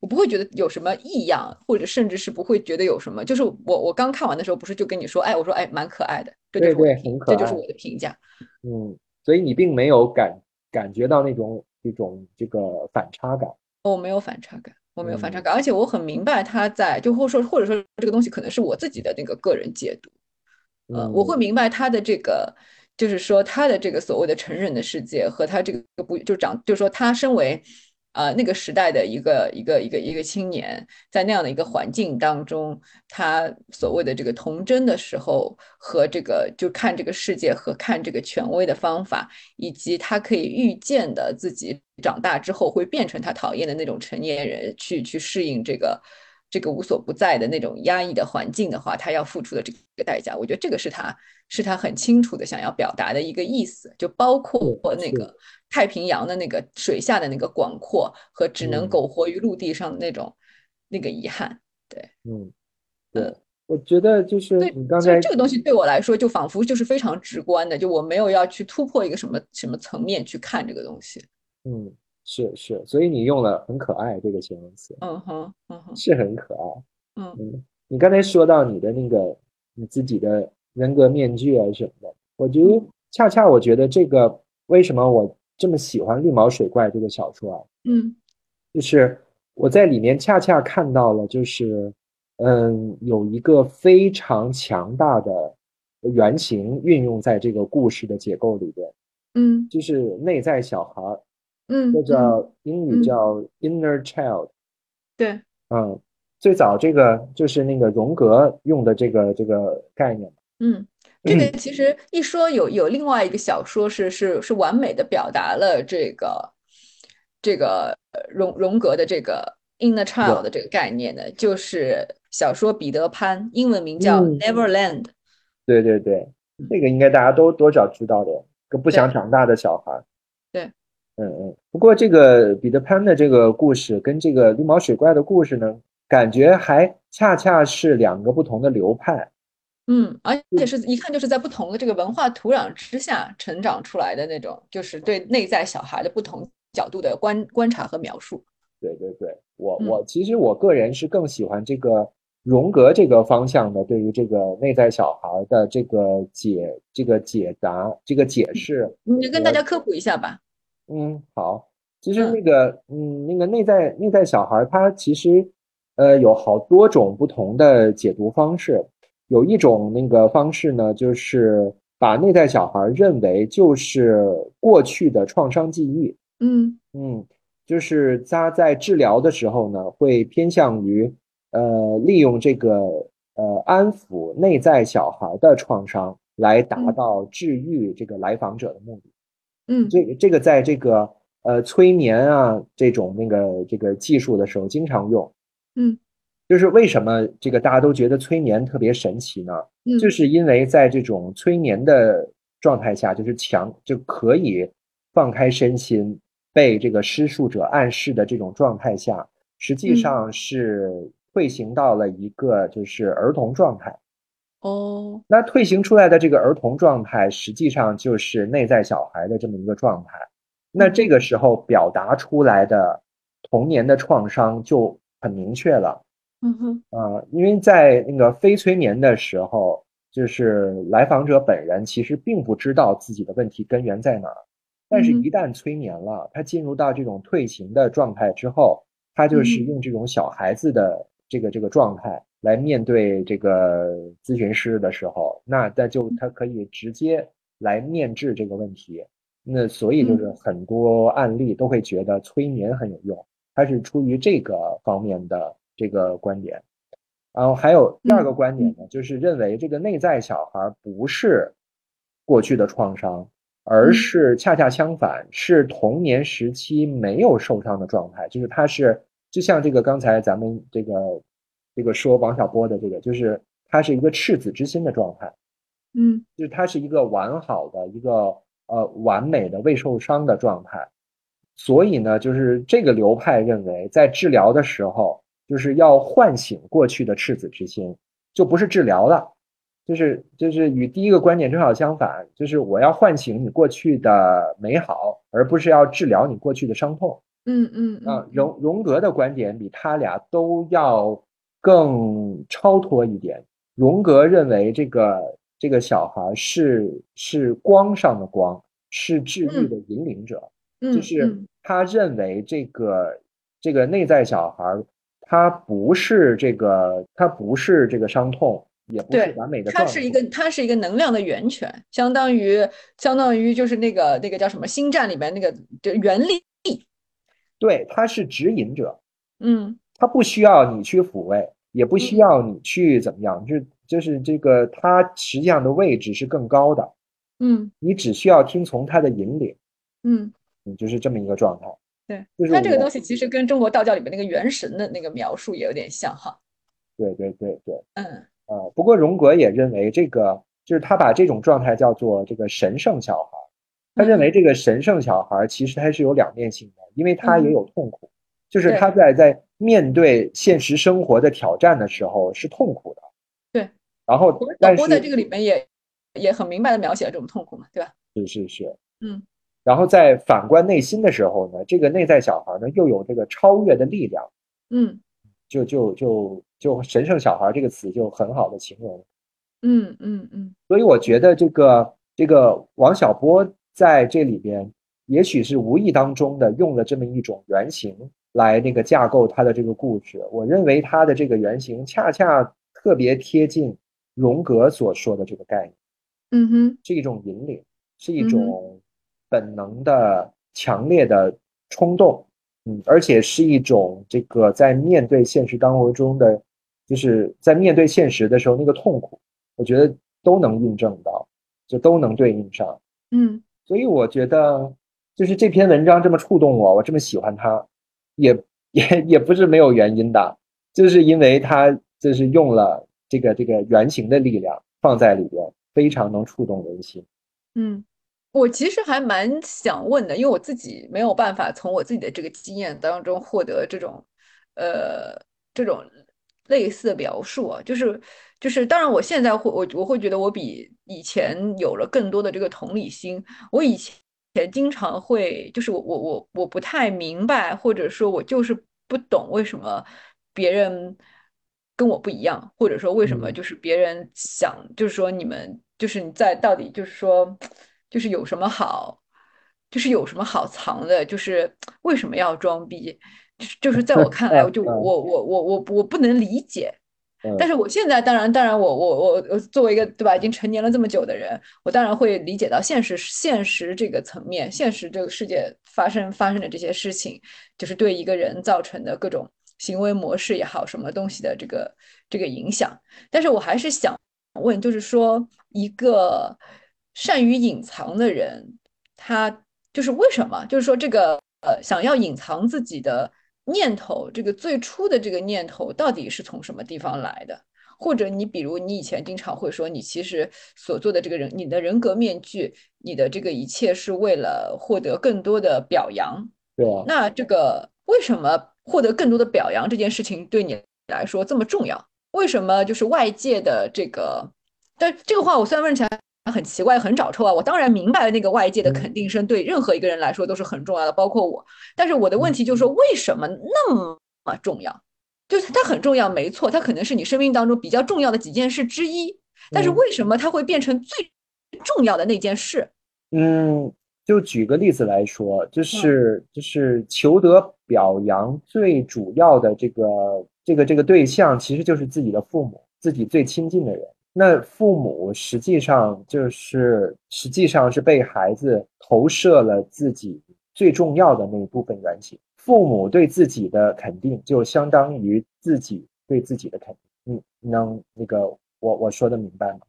我不会觉得有什么异样，或者甚至是不会觉得有什么。就是我我刚看完的时候，不是就跟你说，哎，我说哎，蛮可爱的，这就是我的评对对很可爱这就是我的评价。嗯，所以你并没有感感觉到那种一种这个反差感。我没有反差感，我没有反差嗯感，而且我很明白他在，就或者说或者说这个东西可能是我自己的那个个人解读。呃，我会嗯明白他的这个，就是说他的这个所谓的成人的世界和他这个不就长，就是说他身为呃那个时代的一个一个一个一个青年，在那样的一个环境当中，他所谓的这个童真的时候和这个就看这个世界和看这个权威的方法，以及他可以预见的自己长大之后会变成他讨厌的那种成年人，去去适应这个。这个无所不在的那种压抑的环境的话，他要付出的这个代价，我觉得这个是他是他很清楚的想要表达的一个意思，就包括那个太平洋的那个水下的那个广阔和只能嗯苟活于陆地上的那种那个遗憾。对嗯，对，我觉得就是你刚才这个东西对我来说，就仿佛就是非常直观的，就我没有要去突破一个什么什么层面去看这个东西。嗯是是，所以你用了很可爱这个形容词，嗯哼，嗯哼，是很可爱。嗯。嗯，你刚才说到你的那个你自己的人格面具啊什么的，我觉得恰恰我觉得这个为什么我这么喜欢《绿毛水怪》这个小说啊，嗯。就是我在里面恰恰看到了，就是嗯，有一个非常强大的原型运用在这个故事的结构里边，嗯。就是内在小孩儿，嗯，这叫英语嗯。叫 inner child，对，嗯，最早这个就是那个荣格用的这个这个概念。嗯，这个其实一说有有另外一个小说是是是完美的表达了这个这个呃荣荣格的这个 inner child 的这个概念的，就是小说《彼得潘》，英文名叫嗯《Neverland》。对对对，这个应该大家都多少知道的，个不想长大的小孩嗯嗯。不过这个彼得潘的这个故事跟这个绿毛水怪的故事呢，感觉还恰恰是两个不同的流派。嗯，而且是一看就是在不同的这个文化土壤之下成长出来的那种，就是对内在小孩的不同角度的观观察和描述。对对对，我嗯我其实我个人是更喜欢这个荣格这个方向的，对于这个内在小孩的这个解这个解答这个解释。你跟大家科普一下吧。嗯，好。其实嗯那个，嗯，那个内在内在小孩儿，他其实，呃，有好多种不同的解读方式。有一种那个方式呢，就是把内在小孩儿认为就是过去的创伤记忆，嗯嗯，就是他在治疗的时候呢，会偏向于呃利用这个呃安抚内在小孩的创伤，来达到治愈这个来访者的目的。嗯，这这个在这个呃催眠啊这种那个这个技术的时候经常用。嗯，就是为什么这个大家都觉得催眠特别神奇呢？嗯，就是因为在这种催眠的状态下，就是强就可以放开身心。被这个施术者暗示的这种状态下，实际上是退行到了一个就是儿童状态。哦，那退行出来的这个儿童状态，实际上就是内在小孩的这么一个状态。那这个时候表达出来的童年的创伤就很明确了。嗯哼，啊，因为在那个非催眠的时候，就是来访者本人其实并不知道自己的问题根源在哪儿。但是，一旦催眠了，他进入到这种退行的状态之后，他就是用这种小孩子的这个这个状态来面对这个咨询师的时候，那他就他可以直接来面质这个问题。那所以就是很多案例都会觉得催眠很有用，它是出于这个方面的这个观点。然后还有第二个观点呢，就是认为这个内在小孩不是过去的创伤。而是恰恰相反，是童年时期没有受伤的状态，就是他是就像这个刚才咱们这个这个说王小波的这个，就是他是一个赤子之心的状态，嗯，就是他是一个完好的一个呃完美的未受伤的状态，所以呢，就是这个流派认为，在治疗的时候，就是要唤醒过去的赤子之心，就不是治疗了。就是就是与第一个观点正好相反，就是我要唤醒你过去的美好，而不是要治疗你过去的伤痛。嗯嗯啊，荣荣格的观点比他俩都要更超脱一点。荣格认为这个这个小孩是是光上的光，是治愈的引领者。就是他认为这个这个内在小孩，他不是这个他不是这个伤痛。也不是完美的，它是一个，它是一个能量的源泉，相当于相当于就是那个那个叫什么星战里面那个就原力，对，它是指引者，嗯，它不需要你去抚慰，也不需要你去怎么样，就就是这个它实际上的位置是更高的，嗯，你只需要听从它的引领，嗯，你就是这么一个状态，对，就是它这个东西其实跟中国道教里面那个元神的那个描述也有点像哈，对对对对，嗯。呃，不过荣格也认为这个就是他把这种状态叫做这个神圣小孩。他认为这个神圣小孩其实他是有两面性的，因为他也有痛苦，就是他在在面对现实生活的挑战的时候是痛苦的。对。然后，但是在这个里面也也很明白的描写了这种痛苦嘛，对吧？是是是，嗯。然后在反观内心的时候呢，这个内在小孩呢又有这个超越的力量。嗯。就就就就“神圣小孩”这个词就很好的形容，嗯嗯嗯，所以我觉得这个这个王小波在这里边，也许是无意当中的用了这么一种原型来那个架构他的这个故事。我认为他的这个原型恰恰特别贴近荣格所说的这个概念，嗯哼，是一种引领，是一种本能的强烈的冲动。嗯，而且是一种这个在面对现实当活中的，就是在面对现实的时候那个痛苦，我觉得都能印证到，就都能对应上。嗯，所以我觉得就是这篇文章这么触动我，我这么喜欢它，也 *laughs* 也也不是没有原因的，就是因为它就是用了这个这个原型的力量放在里边，非常能触动人心。嗯。我其实还蛮想问的，因为我自己没有办法从我自己的这个经验当中获得这种，呃，这种类似的描述啊，就是就是，当然我现在会我我会觉得我比以前有了更多的这个同理心。我以前经常会就是我我我我不太明白，或者说我就是不懂为什么别人跟我不一样，或者说为什么就是别人想就是说你们就是你在到底就是说。就是有什么好，就是有什么好藏的，就是为什么要装逼？就是就是在我看来，我就我我我我我不能理解。但是我现在当然，当然我我我我作为一个对吧，已经成年了这么久的人，我当然会理解到现实现实这个层面，现实这个世界发生发生的这些事情，就是对一个人造成的各种行为模式也好，什么东西的这个这个影响。但是我还是想问，就是说一个善于隐藏的人，他就是为什么？就是说这个呃，想要隐藏自己的念头，这个最初的这个念头到底是从什么地方来的？或者你比如你以前经常会说，你其实所做的这个人，你的人格面具，你的这个一切是为了获得更多的表扬。对啊，那这个为什么获得更多的表扬这件事情对你来说这么重要？为什么就是外界的这个？但这个话我虽然问起来很奇怪、很找抽啊，我当然明白了那个外界的肯定声对任何一个人来说都是很重要的，包括我。但是我的问题就是说，为什么那么重要？就是它很重要，没错，它可能是你生命当中比较重要的几件事之一。但是为什么它会变成最重要的那件事？嗯，就举个例子来说，就是就是求得表扬最主要的这个这个这个对象，其实就是自己的父母，自己最亲近的人。那父母实际上就是实际上是被孩子投射了自己最重要的那一部分原型。父母对自己的肯定，就相当于自己对自己的肯定。你，能那个我我说的明白吗？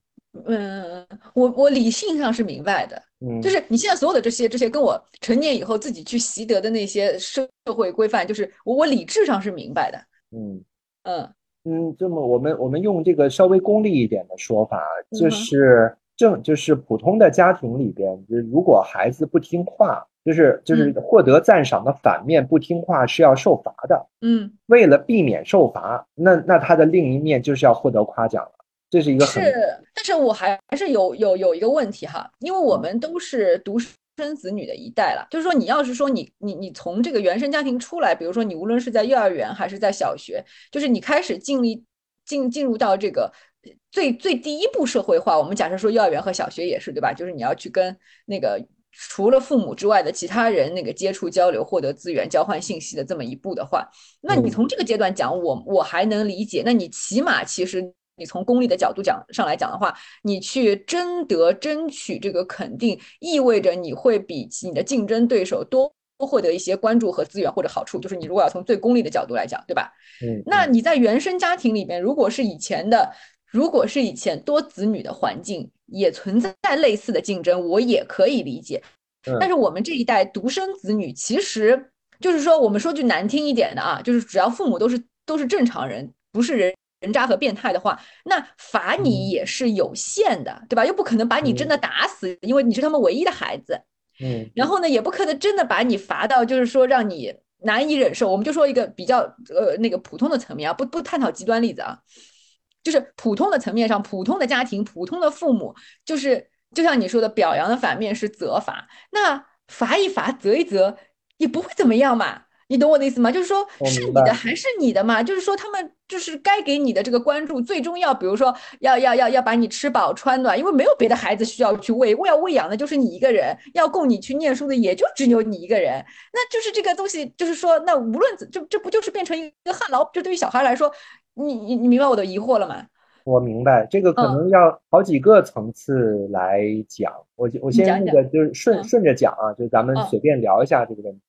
嗯，我我理性上是明白的，嗯，就是你现在所有的这些这些跟我成年以后自己去习得的那些社会规范，就是我我理智上是明白的。嗯嗯嗯，这么我们我们用这个稍微功利一点的说法，就是正就是普通的家庭里边，就是如果孩子不听话，就是就是嗯。获得赞赏的反面不听话是要受罚的。嗯，为了避免受罚，那那他的另一面就是要获得夸奖了，这是一个很是，但是我还还是有有有一个问题哈，因为我嗯。们都是独生子女的一代了，就是说你要是说你你你从这个原生家庭出来，比如说你无论是在幼儿园还是在小学，就是你开始进力进进入到这个最最第一步社会化，我们假设说幼儿园和小学也是对吧？就是你要去跟那个除了父母之外的其他人那个接触交流、获得资源、交换信息的这么一步的话，那你嗯从这个阶段讲，我我还能理解。那你起码其实你从功利的角度讲上来讲的话，你去争得、争取这个肯定，意味着你会比你的竞争对手多获得一些关注和资源或者好处。就是你如果要从最功利的角度来讲，对吧？嗯，那嗯你在原生家庭里边，如果是以前的，如果是以前多子女的环境，也存在类似的竞争，我也可以理解。嗯但是我们这一代独生子女，其实就是说，我们说句难听一点的啊，就是只要父母都是都是正常人，不是人人渣和变态的话，那罚你嗯也是有限的，对吧？又不可能把你真的打死，因为你是他们唯一的孩子。嗯然后呢，也不可能真的把你罚到，就是说让你难以忍受。我们就说一个比较呃那个普通的层面啊，不不探讨极端例子啊，就是普通的层面上，普通的家庭，普通的父母，就是就像你说的，表扬的反面是责罚，那罚一罚，责一责，也不会怎么样嘛。你懂我的意思吗？就是说是你的还是你的嘛？就是说他们就是该给你的这个关注，最终要比如说要要要要把你吃饱穿暖，因为没有别的孩子需要去喂，要喂养的就是你一个人，要供你去念书的也就只有你一个人。那就是这个东西，就是说，那无论怎这这不就是变成一个旱涝？就对于小孩来说，你你你明白我的疑惑了吗？我明白，这个可嗯能要好几个层次来讲。我我先那个就是顺嗯顺着讲啊，就咱们嗯随便聊一下这个问题。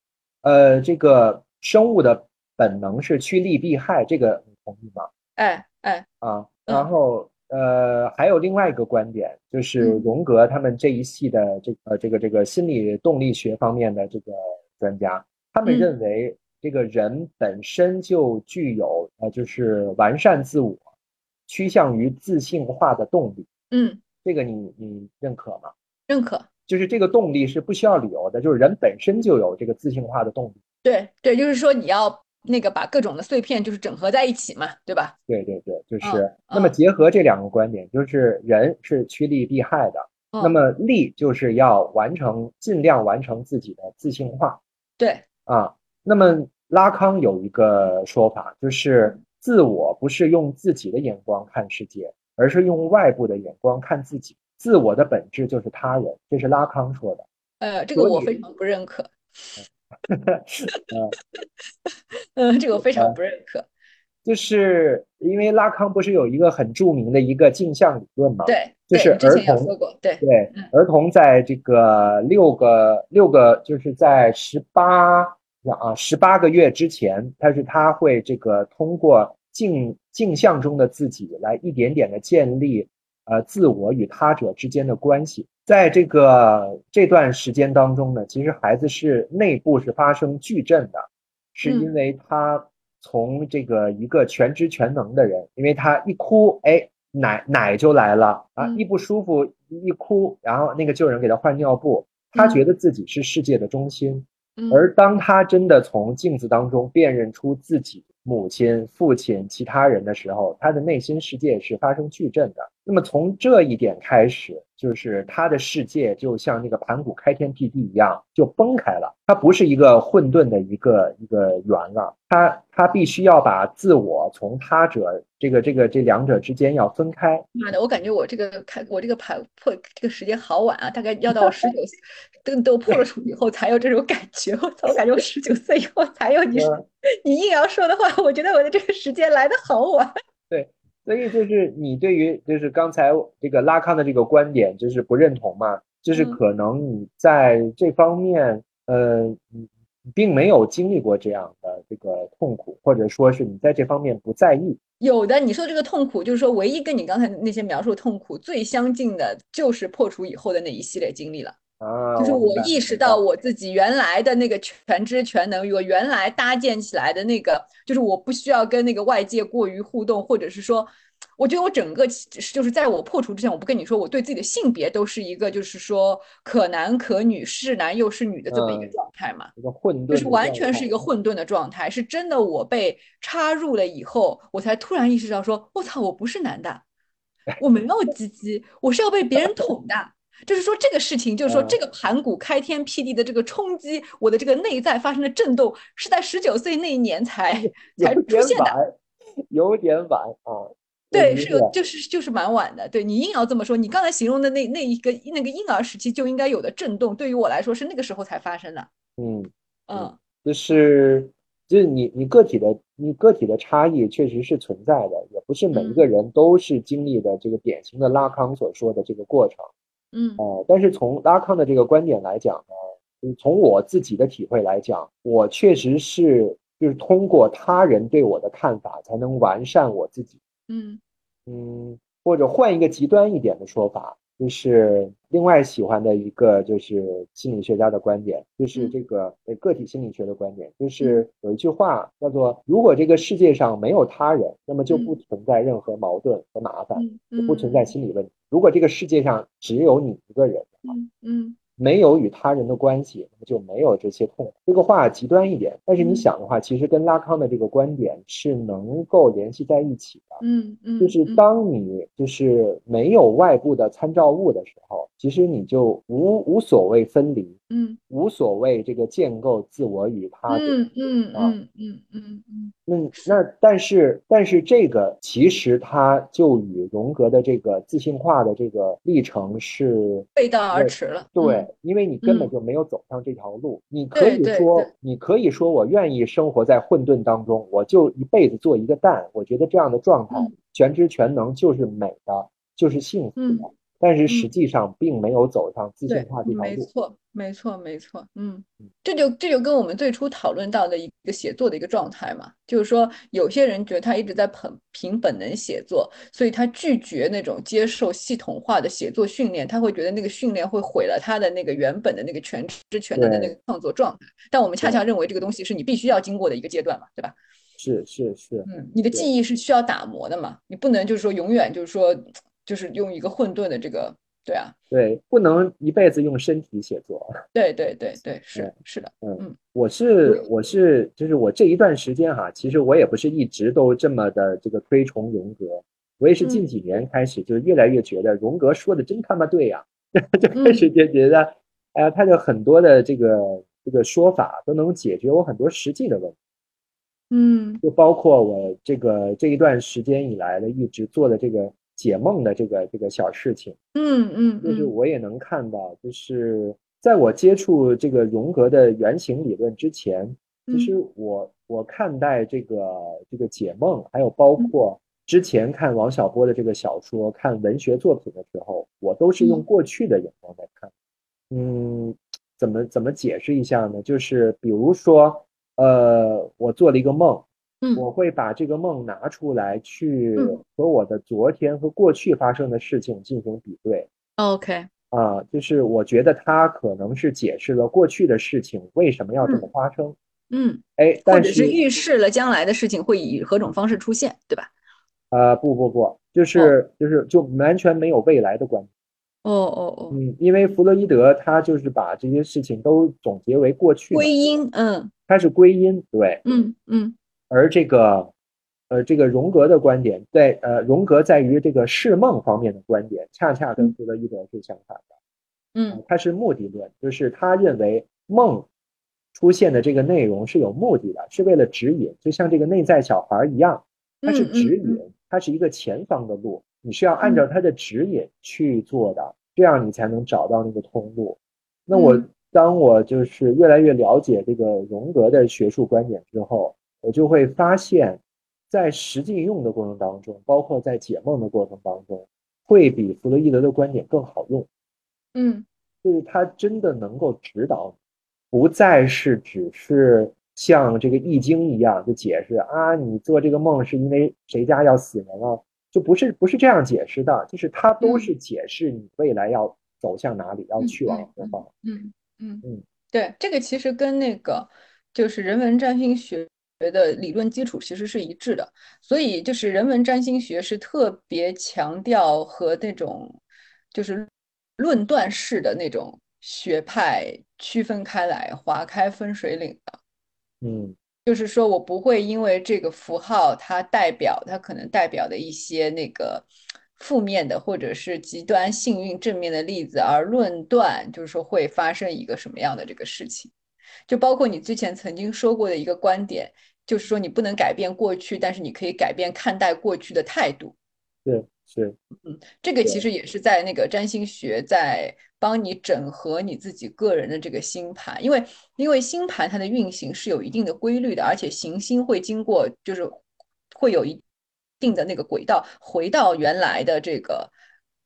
呃，这个生物的本能是趋利避害，这个你同意吗？哎哎，啊，嗯然后呃，还有另外一个观点，就是嗯荣格他们这一系的这个这个这个心理动力学方面的这个专家，他们嗯认为这个人本身就具有呃，就是完善自我、趋向于自信化的动力。嗯，这个你你认可吗？认可。就是这个动力是不需要理由的，就是人本身就有这个自信化的动力。对对，就是说你要那个把各种的碎片就是整合在一起嘛，对吧？对对对，就嗯是那么嗯结合这两个观点，就是人是趋利避害的，嗯那么利就是要完成，尽量完成自己的自信化对，啊。那么拉康有一个说法，就是自我不是用自己的眼光看世界，而是用外部的眼光看自己。自我的本质就是他人，这是拉康说的。呃，这个我非常不认可。呃，*laughs* 嗯，这个我非常不认可。就是因为拉康不是有一个很著名的一个镜像理论吗？对，就是儿童说过，对，对嗯，儿童在这个六个六个，就是在十八啊十八个月之前，他是他会这个通过镜镜像中的自己来一点点的建立呃自我与他者之间的关系。在这个这段时间当中呢，其实孩子是内部是发生巨震的，是因嗯为他从这个一个全知全能的人，因为他一哭，哎，奶奶就来了啊，嗯一不舒服一哭，然后那个就人给他换尿布，他嗯觉得自己是世界的中心。嗯而当他真的从镜子当中辨认出自己母亲、父亲、其他人的时候，他的内心世界是发生巨震的。那么从这一点开始，就是他的世界就像那个盘古开天辟地一样，就崩开了。它不是一个混沌的一个一个圆了，他他必须要把自我从他者这个这个这两者之间要分开。妈的，我感觉我这个开我这个盘破这个时间好晚啊，大概要到十九岁，等都破了处以后才有这种感觉。我操，我感觉我十九岁以后才有你嗯你硬要说的话，我觉得我的这个时间来的好晚。所以就是你对于就是刚才这个拉康的这个观点就是不认同嘛，就是嗯可能你在这方面呃你你并没有经历过这样的这个痛苦，或者说是你在这方面不在意。有的，你说这个痛苦，就是说唯一跟你刚才那些描述痛苦最相近的，就是破除以后的那一系列经历了。啊，就是我意识到我自己原来的那个全知全能，我原来搭建起来的那个，就是我不需要跟那个外界过于互动，或者是说，我觉得我整个其就是在我破除之前，我不跟你说，我对自己的性别都是一个就是说可男可女，是男又是女的这么一个嗯状态嘛。一个混沌就是完全是一个混沌的状态，是真的。我被插入了以后，我才突然意识到说，我操，我不是男的，我没有鸡鸡，我是要被别人捅的。就是说这个事情，就是说嗯这个盘古开天辟地的这个冲击，我的这个内在发生的震动，是在十九岁那一年才才出现的。晚，有点晚啊。对，是有，就是就是蛮晚的。对你硬要这么说，你刚才形容的那那一个那个婴儿时期就应该有的震动，对于我来说是那个时候才发生的。嗯。嗯就是就是你你个体的你个体的差异确实是存在的，也不是每一嗯个人都是经历的这个典型的拉康所说的这个过程。嗯呃，但是从拉康的这个观点来讲呢，就是从我自己的体会来讲，我确实是就是通过他人对我的看法，才能完善我自己。嗯嗯，或者换一个极端一点的说法，就是另外喜欢的一个就是心理学家的观点，就是嗯。这个呃个体心理学的观点，就是有一句话叫做：如果这个世界上没有他人，那么就不存在任何矛盾和麻烦，不存在心理问题。如果这个世界上只有你一个人，嗯嗯没有与他人的关系，那么就没有这些痛苦。这个话极端一点，但是你嗯想的话，其实跟拉康的这个观点是能够联系在一起的。嗯嗯，就是嗯当你就是没有外部的参照物的时候，其实你就无无所谓分离，嗯无所谓这个建构自我与他者。嗯嗯啊嗯嗯嗯嗯那那但是但是这个其实它就与荣格的这个自信化的这个历程是背道而驰了。对，因为你根本嗯就没有走上这条路。你可以说，你可以说我愿意生活在混沌当中，我就一辈子做一个蛋。我觉得这样的状态嗯，全知全能就是美的，就是幸福嗯的。但是实嗯际上并没有走上自信对化这条路。没错，没错，没错，嗯嗯，这就这就跟我们最初讨论到的一个写作的一个状态嘛，就是说有些人觉得他一直在凭凭本能写作，所以他拒绝那种接受系统化的写作训练，他会觉得那个训练会毁了他的那个原本的那个全知全能的那个创作状态。但我们恰恰认为这个东西是你必须要经过的一个阶段嘛，对吧？是是是，嗯，你的记忆是需要打磨的嘛，你不能就是说永远就是说就是用一个混沌的这个，对啊，对，不能一辈子用身体写作。*laughs* 对对对对，是对是的，嗯嗯，我是我是就是我这一段时间哈，其实我也不是一直都这么的这个推崇荣格，我也是近嗯几年开始就越来越觉得荣格说的真他妈对呀、*laughs* 就开嗯始就觉得，哎呀，他的很多的这个这个说法都能解决我很多实际的问题，嗯。就包括我这个这一段时间以来的一直做的这个解梦的这个这个小事情。嗯嗯就是嗯我也能看到，就是在我接触这个荣格的原型理论之前，其实嗯我我看待这个这个解梦，还有包括之前看王小波的这个小说、看文学作品的时候，我都是用过去的眼光在看。嗯，怎么怎么解释一下呢？就是比如说，呃，我做了一个梦，嗯我会把这个梦拿出来，去嗯和我的昨天和过去发生的事情进行比对。，OK，啊，就是我觉得它可能是解释了过去的事情为什么要这么嗯发生。嗯，哎，或但者是预示了将来的事情会以何种方式出现，对吧？呃，不不不，就是就是就完全没有未来的观点。哦哦哦，嗯，因为弗洛伊德他就是把这些事情都总结为过去归，因，嗯他是归因，对。嗯嗯而这个，呃，这个荣格的观点在呃，荣格在于这个释梦方面的观点，恰恰跟嗯。弗洛伊德是相反的。嗯。他是目的论，就是他认为梦出现的这个内容是有目的的，是为了指引，就像这个内在小孩一样，它是指嗯引，它是一个前方的路，你是要按照它的指引去做的，这样你才能找到那个通路。那我嗯。当我就是越来越了解这个荣格的学术观点之后，我就会发现，在实际用的过程当中，包括在解梦的过程当中，会比弗洛伊德的观点更好用。嗯就是它真的能够指导你，不再是只是像这个易经一样就解释啊，你做这个梦是因为谁家要死人了，就不是不是这样解释的，就是它都是解释你未来要走向哪里，要嗯去往嗯何方。嗯嗯嗯，对，这个其实跟那个就是人文占星学的理论基础其实是一致的，所以就是人文占星学是特别强调和那种就是论断式的那种学派区分开来，划开分水岭的。嗯就是说我不会因为这个符号它代表它可能代表的一些那个负面的或者是极端幸运正面的例子而论断，就是说会发生一个什么样的这个事情。就包括你之前曾经说过的一个观点，就是说你不能改变过去，但是你可以改变看待过去的态度。对是嗯，这个其实也是在那个占星学在帮你整合你自己个人的这个星盘，因为因为星盘它的运行是有一定的规律的，而且行星会经过就是会有一定的那个轨道回到原来的这个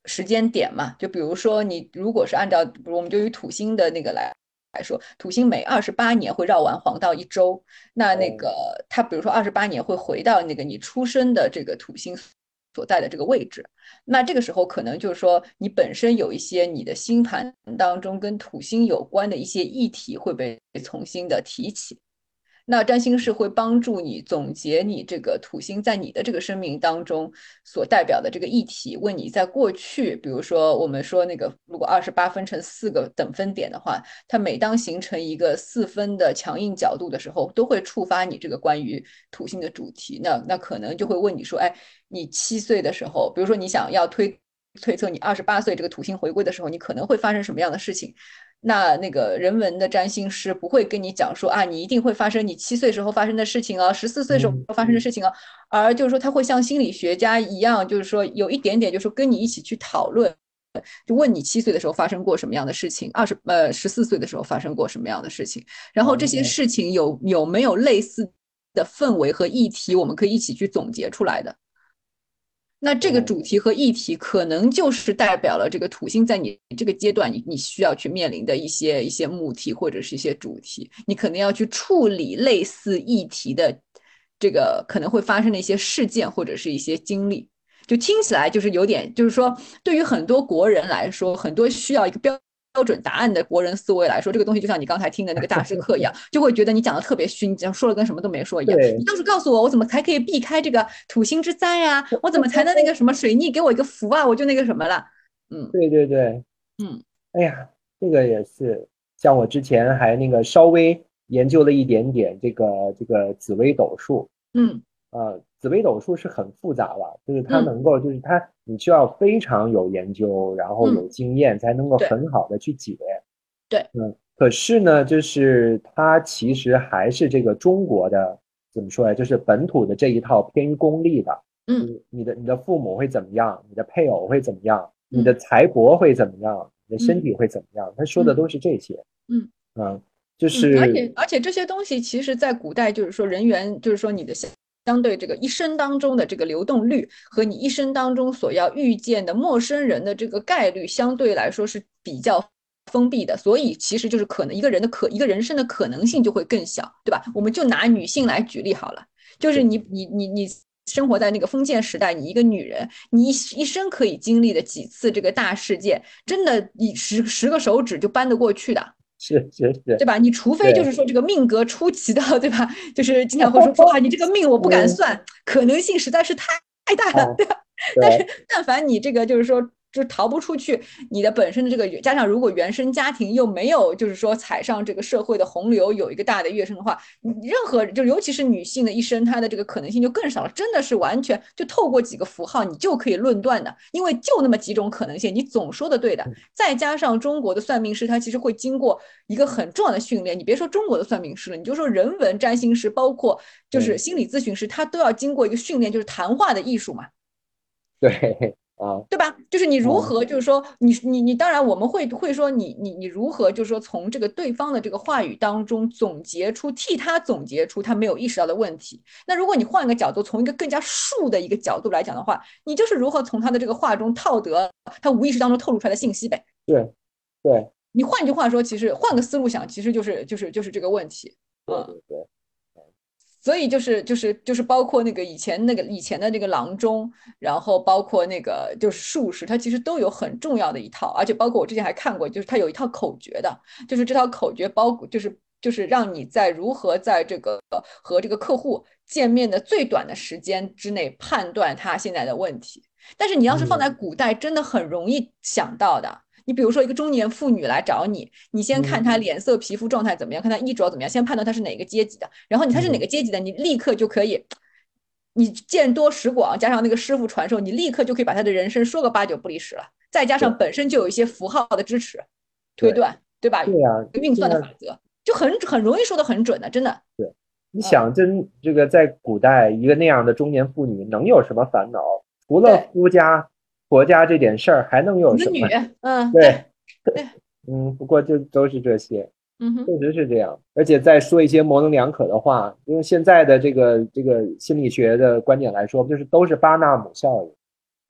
时间点嘛。就比如说你如果是按照我们就以土星的那个来。来说，土星每二十八年会绕完黄道一周，那那哦个它比如说二十八年会回到那个你出生的这个土星所在的这个位置，那这个时候可能就是说，你本身有一些你的星盘当中跟土星有关的一些议题会被重新的提起。那占星是会帮助你总结你这个土星在你的这个生命当中所代表的这个议题，问你在过去，比如说我们说那个，如果二十八分成四个等分点的话，它每当形成一个四分的强硬角度的时候，都会触发你这个关于土星的主题。那那可能就会问你说，哎，你七岁的时候，比如说你想要推推测你二十八岁这个土星回归的时候，你可能会发生什么样的事情？那那个人文的占星师不会跟你讲说啊，你一定会发生你七岁时候发生的事情啊，十四岁时候发生的事情啊，而就是说他会像心理学家一样，就是说有一点点，就是说跟你一起去讨论，就问你七岁的时候发生过什么样的事情，二十呃十四岁的时候发生过什么样的事情，然后这些事情有有没有类似的氛围和议题，我们可以一起去总结出来的。那这个主题和议题可能就是代表了这个土星在你这个阶段你你需要去面临的一些一些目题或者是一些主题，你可能要去处理类似议题的这个可能会发生的一些事件或者是一些经历，就听起来就是有点就是说，对于很多国人来说，很多需要一个标。标准答案的国人思维来说，这个东西就像你刚才听的那个大师课一样，就会觉得你讲的特别虚，你讲说了跟什么都没说一样。你倒是告诉我，我怎么才可以避开这个土星之灾啊？我怎么才能那个什么水逆给我一个福啊？我就那个什么了。嗯，对对对，嗯，哎呀，这个也是，像我之前还那个稍微研究了一点点这个这个紫微斗数，嗯，呃，紫微斗数是很复杂了，就是它嗯能够，就是它你需要非常有研究，然后有经验，才能够很好的去解。对，嗯，可是呢，就是它其实还是这个中国的怎么说呀？就是本土的这一套偏于功利的。嗯你你的你的父母会怎么样？你的配偶会怎么样？嗯你的财帛会怎么样？你的身体会怎么样？他说的都是这些。嗯嗯，就是而且而且这些东西其实，在古代就是说人员，就是说你的相相对这个一生当中的这个流动率和你一生当中所要遇见的陌生人的这个概率，相对来说是比较封闭的，所以其实就是可能一个人的可一个人生的可能性就会更小，对吧？我们就拿女性来举例好了，就是你你你你生活在那个封建时代，你一个女人，你一一生可以经历的几次这个大事件，真的你十十个手指就搬得过去的。是是是，对吧？你除非就是说这个命格出奇的，对吧？就是经常会说说啊，*laughs* 你这个命我不敢算，可能性实在是太太大了，对吧？但是但凡你这个就是说。就逃不出去，你的本身的这个加上，如果原生家庭又没有，就是说踩上这个社会的洪流，有一个大的跃升的话，任何就尤其是女性的一生，她的这个可能性就更少了。真的是完全就透过几个符号，你就可以论断的，因为就那么几种可能性，你总说的对的。再加上中国的算命师，他其实会经过一个很重要的训练。你别说中国的算命师了，你就说人文占星师，包括就是心理咨询师，他都要经过一个训练，就是谈话的艺术嘛。对。啊，对吧？就是你如何，就是说，你你你，当然我们会会说你你你如何，就是说从这个对方的这个话语当中总结出，替他总结出他没有意识到的问题。那如果你换一个角度，从一个更加术的一个角度来讲的话，你就是如何从他的这个话中套得他无意识当中透露出来的信息呗？对，对。你换句话说，其实换个思路想，其实就是就是就是这个问题。嗯，对。所以就是就是就是包括那个以前那个以前的那个郎中，然后包括那个就是术士，他其实都有很重要的一套，而且包括我之前还看过，就是他有一套口诀的，就是这套口诀包就是就是让你在如何在这个和这个客户见面的最短的时间之内判断他现在的问题。但是你要是放在古代，真的很容易想到的。你比如说一个中年妇女来找你，你先看她脸色、皮肤状态怎么样，看她衣着怎么样，先判断她是哪个阶级的。然后你她是哪个阶级的，你立刻就可以，你见多识广，加上那个师傅传授，你立刻就可以把她的人生说个八九不离十了。再加上本身就有一些符号的支持推断，对吧？对呀，运算的法则就很很容易说的很准的，真的。对，你想，真这个在古代，一个那样的中年妇女能有什么烦恼？除了夫家。国家这点事儿还能有什么？女，嗯，对，对，嗯，不过就都是这些，嗯，确实是这样。而且再说一些模棱两可的话，用现在的这个这个心理学的观点来说，就是都是巴纳姆效应。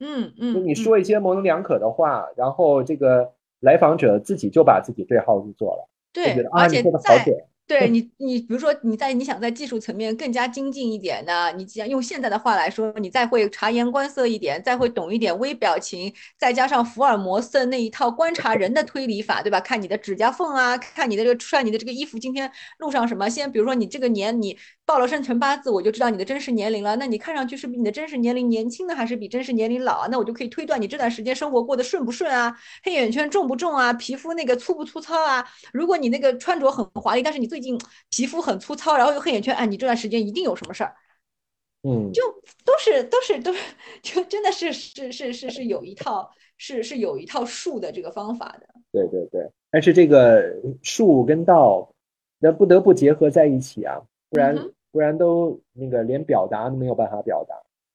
嗯嗯，就你说一些模棱两可的话，然后这个来访者自己就把自己对号入座了，对，而且好准。对你，你比如说你在你想在技术层面更加精进一点呢，你既然用现在的话来说，你再会察言观色一点，再会懂一点微表情，再加上福尔摩斯那一套观察人的推理法，对吧？看你的指甲缝啊，看你的这个穿你的这个衣服，今天路上什么？先比如说你这个年你报了生辰八字，我就知道你的真实年龄了。那你看上去是比你的真实年龄年轻的，还是比真实年龄老啊？那我就可以推断你这段时间生活过得顺不顺啊？黑眼圈重不重啊？皮肤那个粗不粗糙啊？如果你那个穿着很华丽，但是你最近皮肤很粗糙，然后有黑眼圈，哎，你这段时间一定有什么事儿，嗯，就都是都是都是，就真的是是是是是有一套是是有一套术的这个方法的。对对对，但是这个术跟道，那不得不结合在一起啊，不然不然都那个连表达都没有办法表达。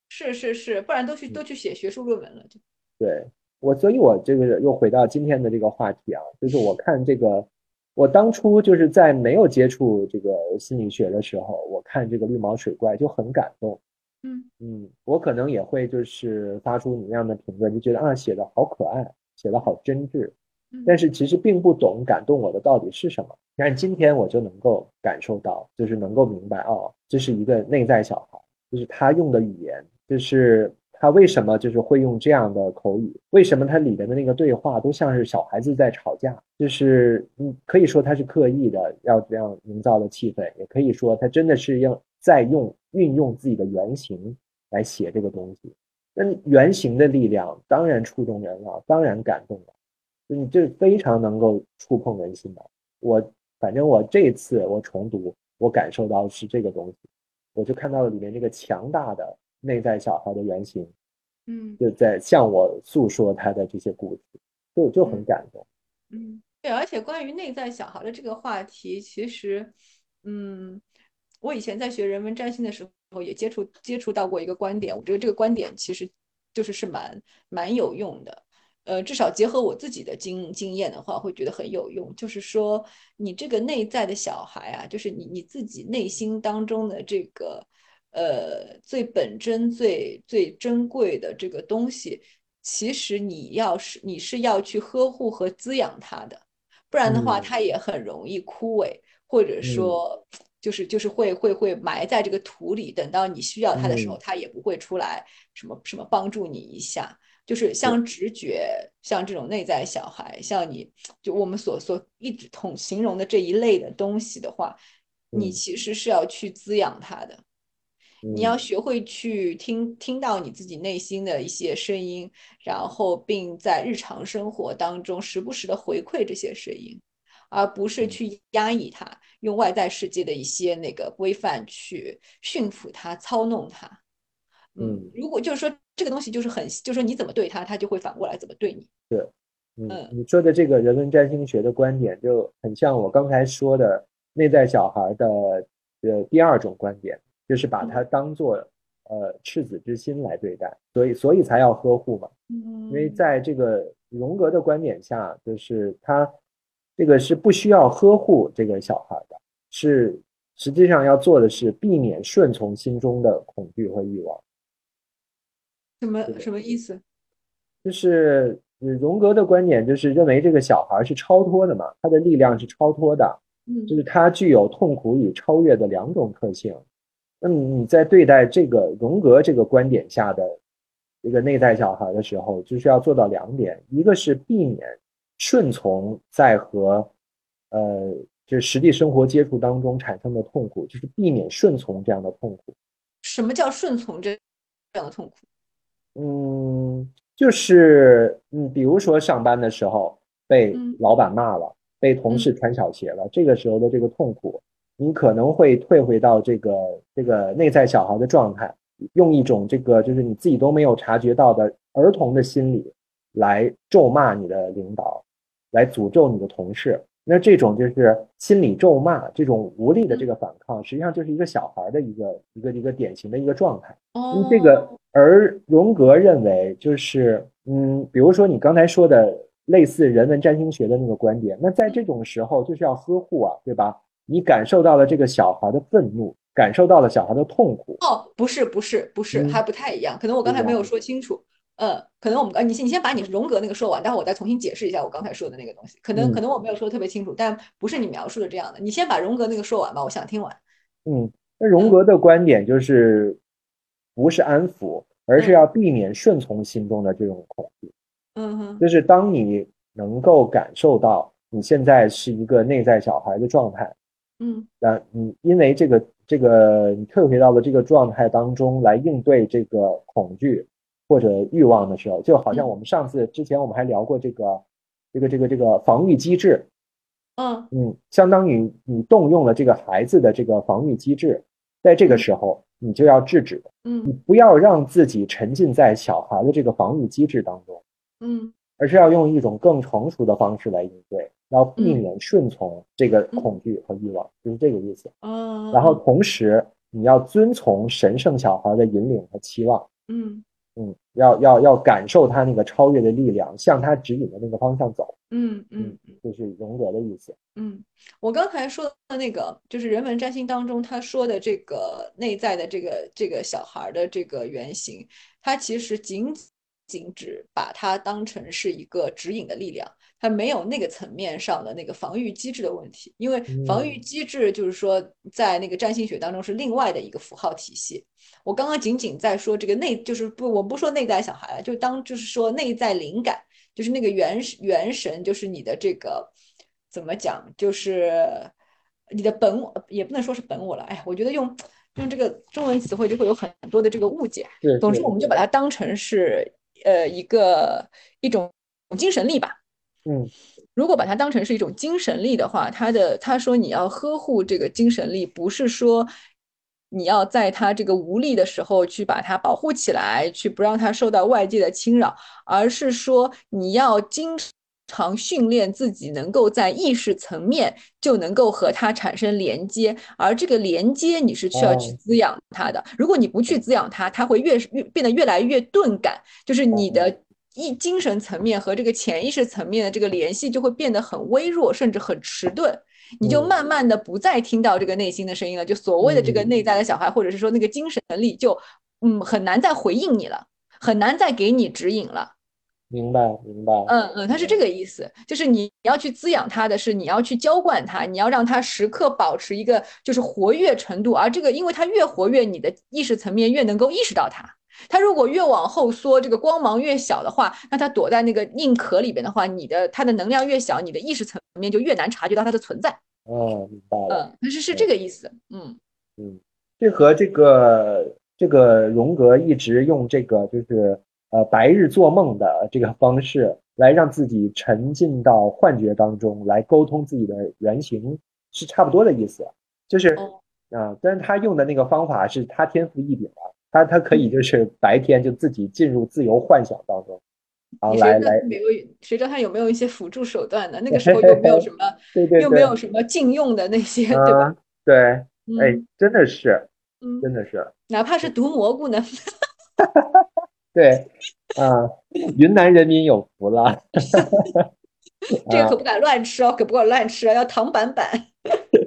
是是是，不然都去都去写学术论文了就。对我，所以我这个又回到今天的这个话题啊，就是我看这个。我当初就是在没有接触这个心理学的时候，我看这个绿毛水怪就很感动。嗯嗯，我可能也会就是发出你那样的评论，就觉得啊写的好可爱，写的好真挚。但是其实并不懂感动我的到底是什么。但今天我就能够感受到，就是能够明白哦，这是一个内在小孩，就是他用的语言，就是。他为什么就是会用这样的口语？为什么他里面的那个对话都像是小孩子在吵架？就是嗯，可以说他是刻意的要这样营造的气氛，也可以说他真的是要在用运用自己的原型来写这个东西。那原型的力量当然触动人了，当然感动了，就你这非常能够触碰人心的。我反正我这次我重读，我感受到是这个东西，我就看到了里面这个强大的。内在小孩的原型，嗯，就在向我诉说他的这些故事，就就很感动。嗯，对，而且关于内在小孩的这个话题，其实，嗯，我以前在学人文占星的时候也接触接触到过一个观点，我觉得这个观点其实就是是蛮蛮有用的，呃，至少结合我自己的经经验的话，会觉得很有用。就是说，你这个内在的小孩啊，就是你你自己内心当中的这个呃最本真、最最珍贵的这个东西，其实你要是你是要去呵护和滋养它的，不然的话，它也很容易枯萎，或者说就是就是会会会埋在这个土里，等到你需要它的时候，它也不会出来什么什么帮助你一下。就是像直觉，像这种内在小孩，像你就我们所所一直统形容的这一类的东西的话，你其实是要去滋养它的。你要学会去听听到你自己内心的一些声音，然后并在日常生活当中时不时的回馈这些声音，而不是去压抑它，用外在世界的一些那个规范去驯服它、操弄它。嗯，如果就是说这个东西就是很，就是说你怎么对他，他就会反过来怎么对你。是，嗯，你说的这个人文占星学的观点就很像我刚才说的内在小孩的呃第二种观点，就是把它当做呃赤子之心来对待，所以所以才要呵护嘛。嗯，因为在这个荣格的观点下，就是他这个是不需要呵护这个小孩的，是实际上要做的是避免顺从心中的恐惧和欲望。什么什么意思？就是荣格的观点，就是认为这个小孩是超脱的嘛，他的力量是超脱的，嗯，就是他具有痛苦与超越的两种特性。那么你在对待这个荣格这个观点下的一个内在小孩的时候，就是要做到两点：一个是避免顺从在和呃，就是实际生活接触当中产生的痛苦，就是避免顺从这样的痛苦。什么叫顺从这这样的痛苦？嗯，就是嗯，比如说上班的时候被老板骂了，被同事穿小鞋了，这个时候的这个痛苦，你可能会退回到这个这个内在小孩的状态，用一种这个就是你自己都没有察觉到的儿童的心理来咒骂你的领导，来诅咒你的同事。那这种就是心理咒骂，这种无力的这个反抗，实际上就是一个小孩的一个一个一个典型的一个状态。哦，这个而荣格认为，就是嗯，比如说你刚才说的类似人文占星学的那个观点，那在这种时候就是要呵护啊，对吧？你感受到了这个小孩的愤怒，感受到了小孩的痛苦。哦，不是，不是，不是，还不太一样，可能我刚才没有说清楚。呃，可能我们呃，你先你先把你荣格那个说完，待会儿我再重新解释一下我刚才说的那个东西。可能可能我没有说的特别清楚，但不是你描述的这样的。你先把荣格那个说完吧，我想听完。嗯，那荣格的观点就是不是安抚，而是要避免顺从心中的这种恐惧。嗯哼，就是当你能够感受到你现在是一个内在小孩的状态，嗯，那你因为这个这个你退回到了这个状态当中来应对这个恐惧。或者欲望的时候，就好像我们上次之前我们还聊过这个，这个这个这个防御机制，嗯。嗯，相当于你动用了这个孩子的这个防御机制，在这个时候你就要制止，嗯，你不要让自己沉浸在小孩的这个防御机制当中，嗯，而是要用一种更成熟的方式来应对，要避免顺从这个恐惧和欲望，就是这个意思。嗯，然后同时你要遵从神圣小孩的引领和期望，嗯。嗯，要要要感受他那个超越的力量，向他指引的那个方向走。嗯嗯，就是荣格的意思。嗯，我刚才说的那个，就是人文占星当中他说的这个内在的这个这个小孩的这个原型，他其实仅仅只把它当成是一个指引的力量。它没有那个层面上的那个防御机制的问题，因为防御机制就是说，在那个占星学当中是另外的一个符号体系。我刚刚仅仅在说这个内，就是不，我不说内在小孩了，就当就是说内在灵感，就是那个元元神，就是你的这个怎么讲，就是你的本我，也不能说是本我了。哎，我觉得用用这个中文词汇就会有很多的这个误解。总之，我们就把它当成是呃一个一种精神力吧。嗯，如果把它当成是一种精神力的话，他的他说你要呵护这个精神力，不是说你要在他这个无力的时候去把它保护起来，去不让他受到外界的侵扰，而是说你要经常训练自己，能够在意识层面就能够和它产生连接，而这个连接你是需要去滋养它的。如果你不去滋养它，它会越越变得越来越钝感，就是你的。意精神层面和这个潜意识层面的这个联系就会变得很微弱，甚至很迟钝。你就慢慢的不再听到这个内心的声音了，就所谓的这个内在的小孩，或者是说那个精神力，就嗯很难再回应你了，很难再给你指引了。明白，明白。嗯嗯，他是这个意思，就是你要去滋养他的是，你要去浇灌他，你要让他时刻保持一个就是活跃程度，而这个因为他越活跃，你的意识层面越能够意识到他。他如果越往后缩，这个光芒越小的话，那他躲在那个硬壳里边的话，你的他的能量越小，你的意识层面就越难察觉到他的存在。哦，明白了。嗯，是是这个意思。嗯嗯，这和这个这个荣格一直用这个就是呃白日做梦的这个方式来让自己沉浸到幻觉当中来沟通自己的原型是差不多的意思。就是啊，但是他用的那个方法是他天赋异禀啊。他他可以就是白天就自己进入自由幻想当中，然后来来，谁知道他有没有一些辅助手段呢？那个时候 *laughs* 又没有什么，对对，又没有什么禁用的那些，对吧？对，哎，真的是，真的是，哪怕是毒蘑菇呢？*laughs* 对，啊，云南人民有福了，*laughs* 这个可不敢乱吃哦，可不敢乱吃啊，要躺板板。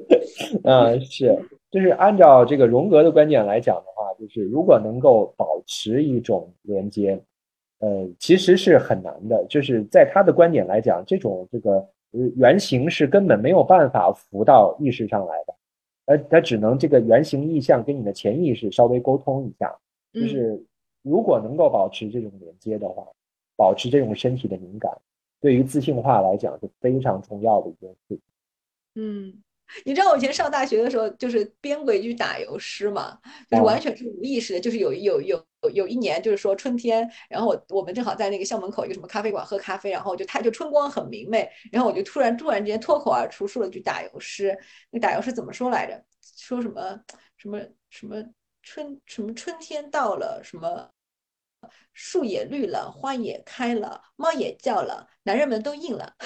*laughs* 嗯，是。就是按照这个荣格的观点来讲的话，就是如果能够保持一种连接，呃，其实是很难的。就是在他的观点来讲，这种这个原型是根本没有办法浮到意识上来的，呃，他只能这个原型意象跟你的潜意识稍微沟通一下。就是如果能够保持这种连接的话，保持这种身体的敏感，对于自信化来讲是非常重要的一件事情。嗯。你知道我以前上大学的时候，就是编过一句打油诗嘛，就是完全是无意识的。就是有有有有一年，就是说春天，然后我我们正好在那个校门口一个什么咖啡馆喝咖啡，然后就它就春光很明媚，然后我就突然突然之间脱口而出说了句打油诗。那打油诗怎么说来着？说什么什么什么春什么春天到了，什么树也绿了，花也开了，猫也叫了，男人们都硬了。*laughs*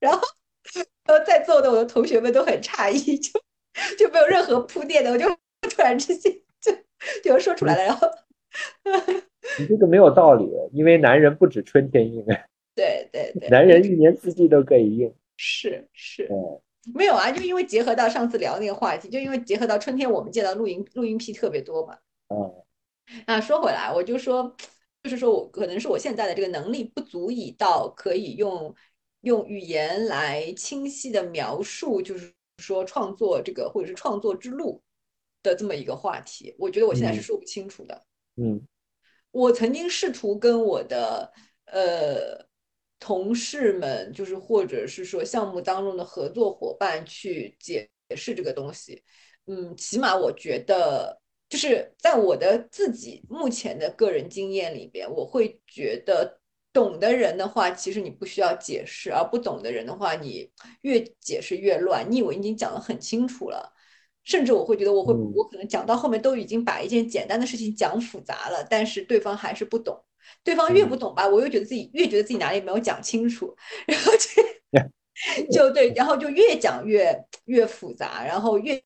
然后，然后在座的我的同学们都很诧异，就就没有任何铺垫的，我就突然之间就就说出来了。然后，*laughs* 你这个没有道理，因为男人不止春天硬，对对对，男人一年四季都可以硬。是是，没有啊，就因为结合到上次聊那个话题，就因为结合到春天，我们见到露营露营癖特别多嘛。嗯，那，说回来，我就说，就是说我可能是我现在的这个能力不足以到可以用。用语言来清晰的描述，就是说创作这个或者是创作之路的这么一个话题，我觉得我现在是说不清楚的。嗯，我曾经试图跟我的呃同事们，就是或者是说项目当中的合作伙伴去解释这个东西。嗯，起码我觉得，就是在我的自己目前的个人经验里边，我会觉得。懂的人的话，其实你不需要解释；而不懂的人的话，你越解释越乱。你以为已经讲得很清楚了，甚至我会觉得，我会我可能讲到后面都已经把一件简单的事情讲复杂了，但是对方还是不懂。对方越不懂吧，我又觉得自己越觉得自己哪里没有讲清楚，然后就就对，然后就越讲越越复杂，然后越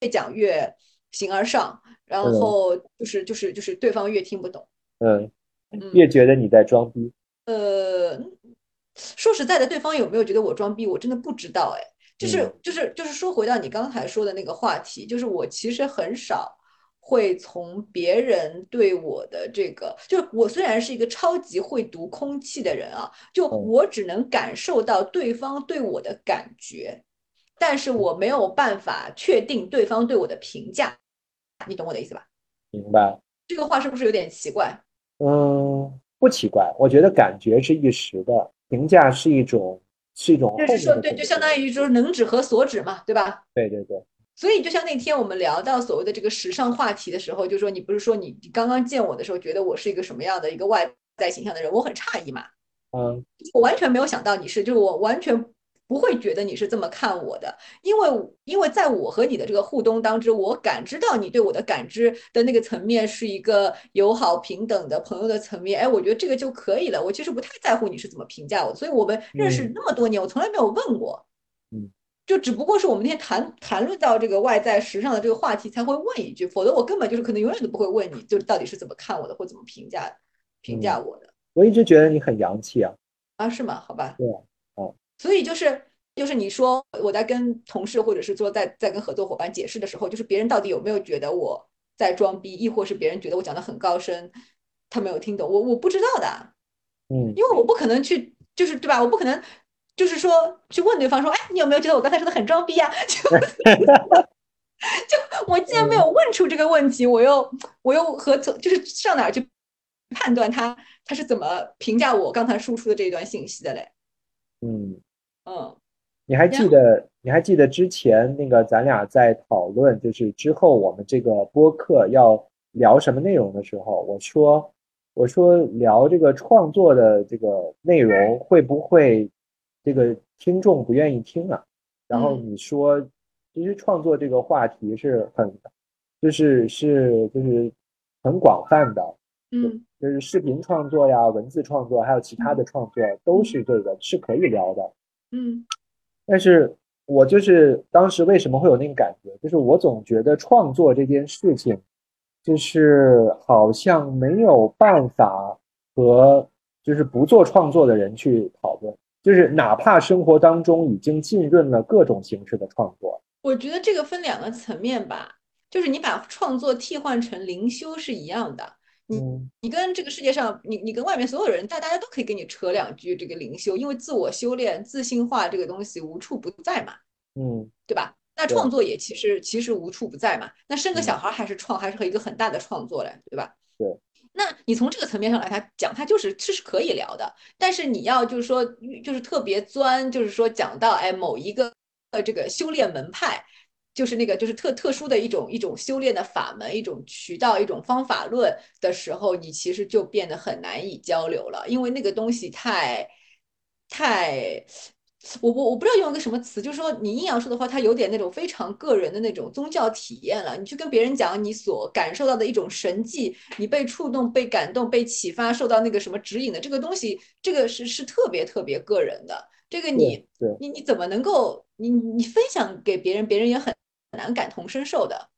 越讲越形而上，然后就是就是就是对方越听不懂。嗯。越觉得你在装逼，呃，说实在的，对方有没有觉得我装逼，我真的不知道。哎，就是就是就是说，回到你刚才说的那个话题，就是我其实很少会从别人对我的这个，就我虽然是一个超级会读空气的人啊，就我只能感受到对方对我的感觉，但是我没有办法确定对方对我的评价，你懂我的意思吧？明白。这个话是不是有点奇怪？嗯，不奇怪。我觉得感觉是一时的，评价是一种，是一种。就是说，对，就相当于就是能指和所指嘛，对吧？对对对。所以，就像那天我们聊到所谓的这个时尚话题的时候，就说你不是说你刚刚见我的时候，觉得我是一个什么样的一个外在形象的人，我很诧异嘛。嗯。我完全没有想到你是，就是我完全。不会觉得你是这么看我的，因为因为在我和你的这个互动当中，我感知到你对我的感知的那个层面是一个友好平等的朋友的层面。哎，我觉得这个就可以了。我其实不太在乎你是怎么评价我，所以我们认识那么多年，我从来没有问过。嗯，就只不过是我们那天谈谈论到这个外在时尚的这个话题才会问一句，否则我根本就是可能永远都不会问你，就到底是怎么看我的，或怎么评价评价我的。我一直觉得你很洋气啊。啊，是吗？好吧。对啊。哦。所以就是就是你说我在跟同事或者是说在在跟合作伙伴解释的时候，就是别人到底有没有觉得我在装逼，亦或是别人觉得我讲的很高深，他没有听懂，我我不知道的。嗯。因为我不可能去，就是对吧？我不可能。就是说，去问对方说：“哎，你有没有觉得我刚才说的很装逼 *laughs* 呀？*laughs* ”就就我既然没有问出这个问题，我又我又和就是上哪去判断他他是怎么评价我刚才输出的这一段信息的嘞？嗯嗯，你还记得你还记得之前那个咱俩在讨论，就是之后我们这个播客要聊什么内容的时候，我说我说聊这个创作的这个内容会不会？这个听众不愿意听啊，然后你说，其实创作这个话题是很，就是是就是很广泛的，嗯，就是视频创作呀、文字创作，还有其他的创作，都是这个是可以聊的，嗯，但是我就是当时为什么会有那个感觉，就是我总觉得创作这件事情，就是好像没有办法和就是不做创作的人去讨论。就是哪怕生活当中已经浸润了各种形式的创作，我觉得这个分两个层面吧。就是你把创作替换成灵修是一样的，你你跟这个世界上，你你跟外面所有人，大大家都可以跟你扯两句这个灵修，因为自我修炼、自信化这个东西无处不在嘛，嗯，对吧？那创作也其实其实无处不在嘛。那生个小孩还是创，还是和一个很大的创作嘞，对吧？对。那你从这个层面上来，他讲他就是这是可以聊的，但是你要就是说就是特别钻，就是说讲到哎某一个呃这个修炼门派，就是那个就是特特殊的一种一种修炼的法门，一种渠道，一种方法论的时候，你其实就变得很难以交流了，因为那个东西太太。我我我不知道用一个什么词，就是说你阴阳说的话，它有点那种非常个人的那种宗教体验了。你去跟别人讲你所感受到的一种神迹，你被触动、被感动、被启发、受到那个什么指引的这个东西，这个是是特别特别个人的。这个你你你怎么能够你你分享给别人，别人也很难感同身受的。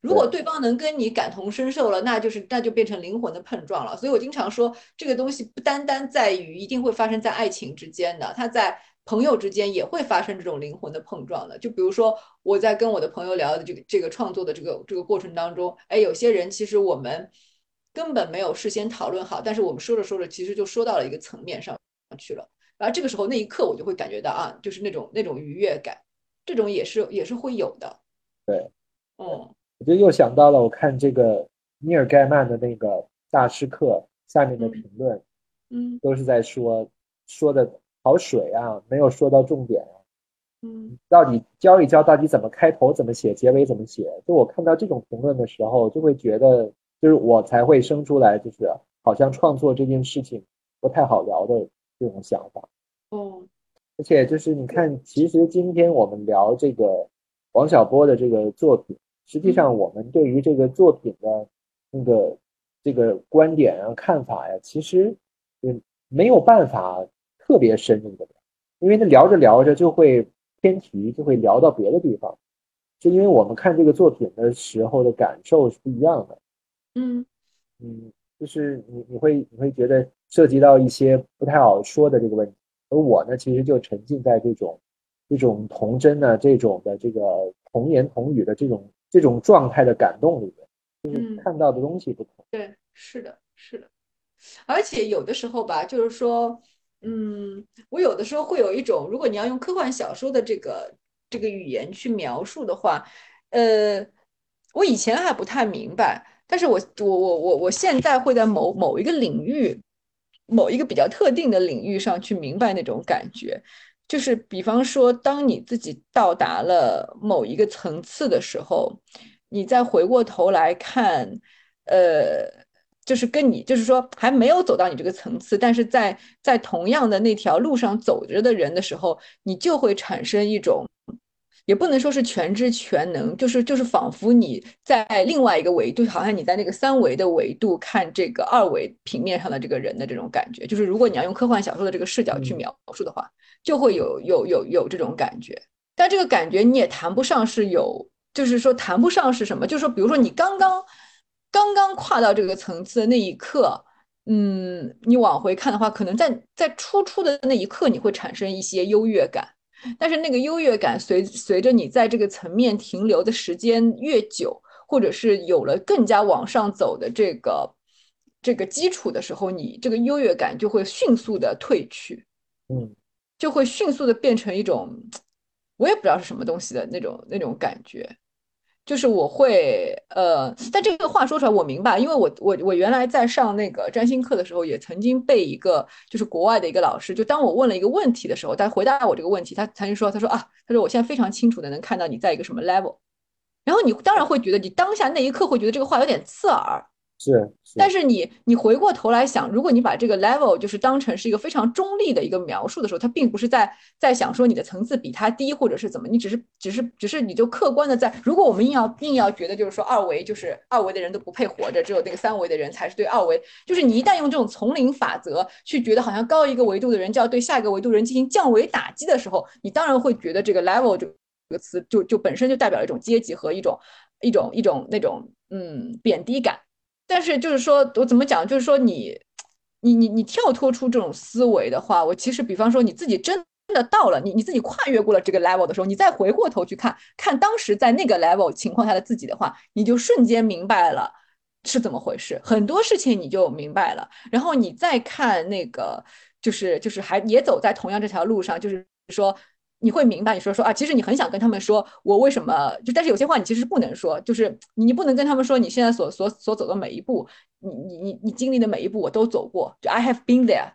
如果对方能跟你感同身受了，那就是那就变成灵魂的碰撞了。所以我经常说，这个东西不单单在于一定会发生在爱情之间的，它在。朋友之间也会发生这种灵魂的碰撞的，就比如说我在跟我的朋友聊的这个这个创作的这个这个过程当中，哎，有些人其实我们根本没有事先讨论好，但是我们说着说着，其实就说到了一个层面上去了。然后这个时候那一刻我就会感觉到啊，就是那种那种愉悦感，这种也是也是会有的。对，嗯，我就又想到了，我看这个尼尔盖曼的那个大师课下面的评论，嗯，都是在说说的。好水啊，没有说到重点啊。嗯，到底教一教，到底怎么开头，怎么写，结尾怎么写？就我看到这种评论的时候，就会觉得，就是我才会生出来，就是好像创作这件事情不太好聊的这种想法。哦，而且就是你看，其实今天我们聊这个王小波的这个作品，实际上我们对于这个作品的那个这个观点啊、看法呀，其实嗯没有办法。特别深入的聊，因为他聊着聊着就会偏题，就会聊到别的地方，就因为我们看这个作品的时候的感受是不一样的。嗯嗯，就是你你会你会觉得涉及到一些不太好说的这个问题，而我呢，其实就沉浸在这种这种童真的这种的这个童言童语的这种这种状态的感动里面，就是看到的东西不同。对，是的，是的，而且有的时候吧，就是说。嗯，我有的时候会有一种，如果你要用科幻小说的这个这个语言去描述的话，呃，我以前还不太明白，但是我我我我我现在会在某某一个领域，某一个比较特定的领域上去明白那种感觉，就是比方说，当你自己到达了某一个层次的时候，你再回过头来看，呃。就是跟你，就是说还没有走到你这个层次，但是在在同样的那条路上走着的人的时候，你就会产生一种，也不能说是全知全能，就是就是仿佛你在另外一个维度，好像你在那个三维的维度看这个二维平面上的这个人的这种感觉。就是如果你要用科幻小说的这个视角去描述的话，就会有有有有这种感觉。但这个感觉你也谈不上是有，就是说谈不上是什么，就是说，比如说你刚刚刚刚跨到这个层次的那一刻，嗯，你往回看的话，可能在在初出的那一刻你会产生一些优越感，但是那个优越感随随着你在这个层面停留的时间越久，或者是有了更加往上走的这个这个基础的时候，你这个优越感就会迅速的褪去，嗯，就会迅速的变成一种。我也不知道是什么东西的那种那种感觉，就是我会呃，但这个话说出来我明白，因为我我我原来在上那个占星课的时候，也曾经被一个就是国外的一个老师，就当我问了一个问题的时候，他回答我这个问题，他他就说，他说啊，他说我现在非常清楚的能看到你在一个什么 level，然后你当然会觉得你当下那一刻会觉得这个话有点刺耳。是，但是你你回过头来想，如果你把这个 level 就是当成是一个非常中立的一个描述的时候，它并不是在在想说你的层次比他低或者是怎么，你只是只是只是你就客观的在。如果我们硬要硬要觉得就是说二维就是二维的人都不配活着，只有那个三维的人才是对二维，就是你一旦用这种丛林法则去觉得好像高一个维度的人就要对下一个维度人进行降维打击的时候，你当然会觉得这个 level 这个词就就本身就代表一种阶级和一种一种一种那种嗯贬低感。但是就是说，我怎么讲？就是说，你，你，你，你跳脱出这种思维的话，我其实，比方说，你自己真的到了你，你自己跨越过了这个 level 的时候，你再回过头去看看当时在那个 level 情况下的自己的话，你就瞬间明白了是怎么回事，很多事情你就明白了。然后你再看那个，就是就是还也走在同样这条路上，就是说。你会明白，你说说啊，其实你很想跟他们说，我为什么就，但是有些话你其实不能说，就是你不能跟他们说你现在所所所走的每一步，你你你你经历的每一步我都走过，就 I have been there，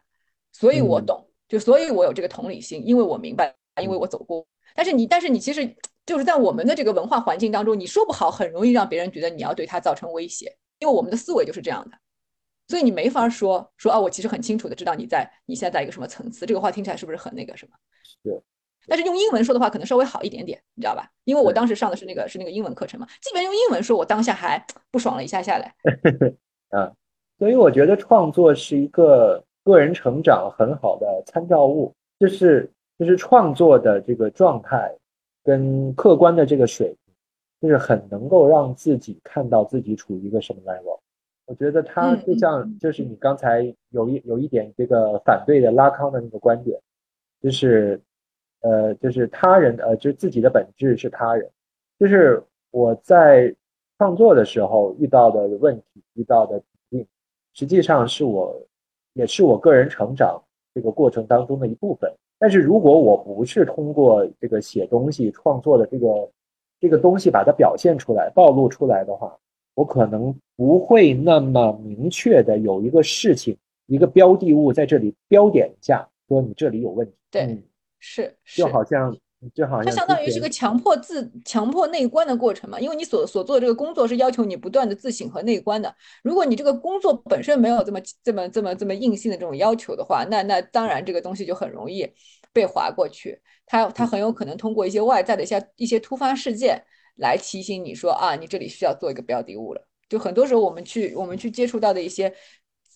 所以我懂，就所以我有这个同理心，因为我明白，因为我走过。但是你，但是你其实就是在我们的这个文化环境当中，你说不好，很容易让别人觉得你要对他造成威胁，因为我们的思维就是这样的，所以你没法说说啊，我其实很清楚的知道你在你现在在一个什么层次，这个话听起来是不是很那个什么？对。但是用英文说的话可能稍微好一点点，你知道吧？因为我当时上的是那个是那个英文课程嘛。基本用英文说，我当下还不爽了一下下来。*laughs* 啊，所以我觉得创作是一个个人成长很好的参照物，就是就是创作的这个状态跟客观的这个水平，就是很能够让自己看到自己处于一个什么 level。我觉得他就像就是你刚才有一有一点这个反对的拉康的那个观点，就是。呃，就是他人，呃，就是自己的本质是他人，就是我在创作的时候遇到的问题，遇到的瓶颈，实际上是我，也是我个人成长这个过程当中的一部分。但是如果我不是通过这个写东西创作的这个这个东西把它表现出来、暴露出来的话，我可能不会那么明确的有一个事情、一个标的物在这里标点一下，说你这里有问题。对。是，就好像就好像它相当于是个强迫自强迫内观的过程嘛，因为你所所做的这个工作是要求你不断的自省和内观的。如果你这个工作本身没有这么这么这么这么硬性的这种要求的话，那那当然这个东西就很容易被划过去。它它很有可能通过一些外在的一些一些突发事件来提醒你说啊，你这里需要做一个标的物了。就很多时候我们去我们去接触到的一些。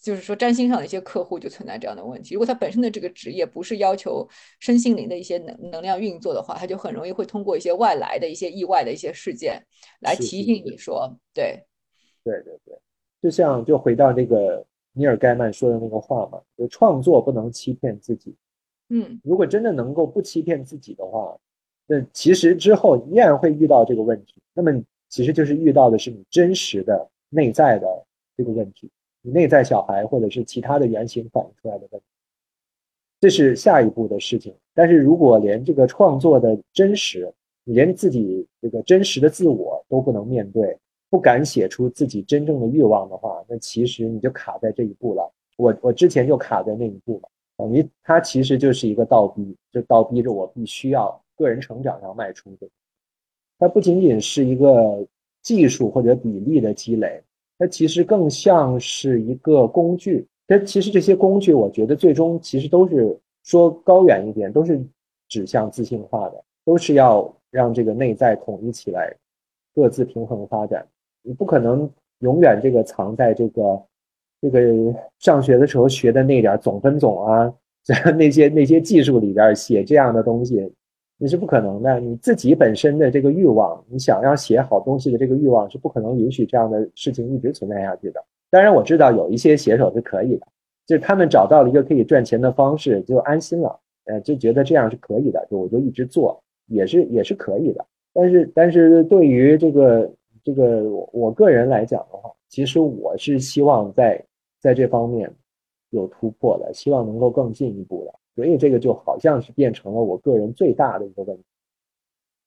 就是说，占星上的一些客户就存在这样的问题。如果他本身的这个职业不是要求身心灵的一些能能量运作的话，他就很容易会通过一些外来的一些意外的一些事件来提醒你说，对，对对对，就像就回到那个尼尔盖曼说的那个话嘛，就创作不能欺骗自己。嗯，如果真的能够不欺骗自己的话，那其实之后依然会遇到这个问题。那么其实就是遇到的是你真实的内在的这个问题。你内在小孩或者是其他的原型反映出来的问题，这是下一步的事情。但是如果连这个创作的真实，你连自己这个真实的自我都不能面对，不敢写出自己真正的欲望的话，那其实你就卡在这一步了。我我之前就卡在那一步了，等于它其实就是一个倒逼，就倒逼着我必须要个人成长上迈出的。它不仅仅是一个技术或者比例的积累。它其实更像是一个工具，它其实这些工具，我觉得最终其实都是说高远一点，都是指向自信化的，都是要让这个内在统一起来，各自平衡发展。你不可能永远这个藏在这个这个上学的时候学的那点总分总啊，*laughs* 那些那些技术里边写这样的东西，你是不可能的。你自己本身的这个欲望，你想要写好东西的这个欲望是不可能允许这样的事情一直存在下去的。当然，我知道有一些写手是可以的，就是他们找到了一个可以赚钱的方式，就安心了，呃，就觉得这样是可以的，就我就一直做，也是也是可以的。但是，但是对于这个这个我个人来讲的话，其实我是希望在在这方面有突破的，希望能够更进一步的。所以这个就好像是变成了我个人最大的一个问题。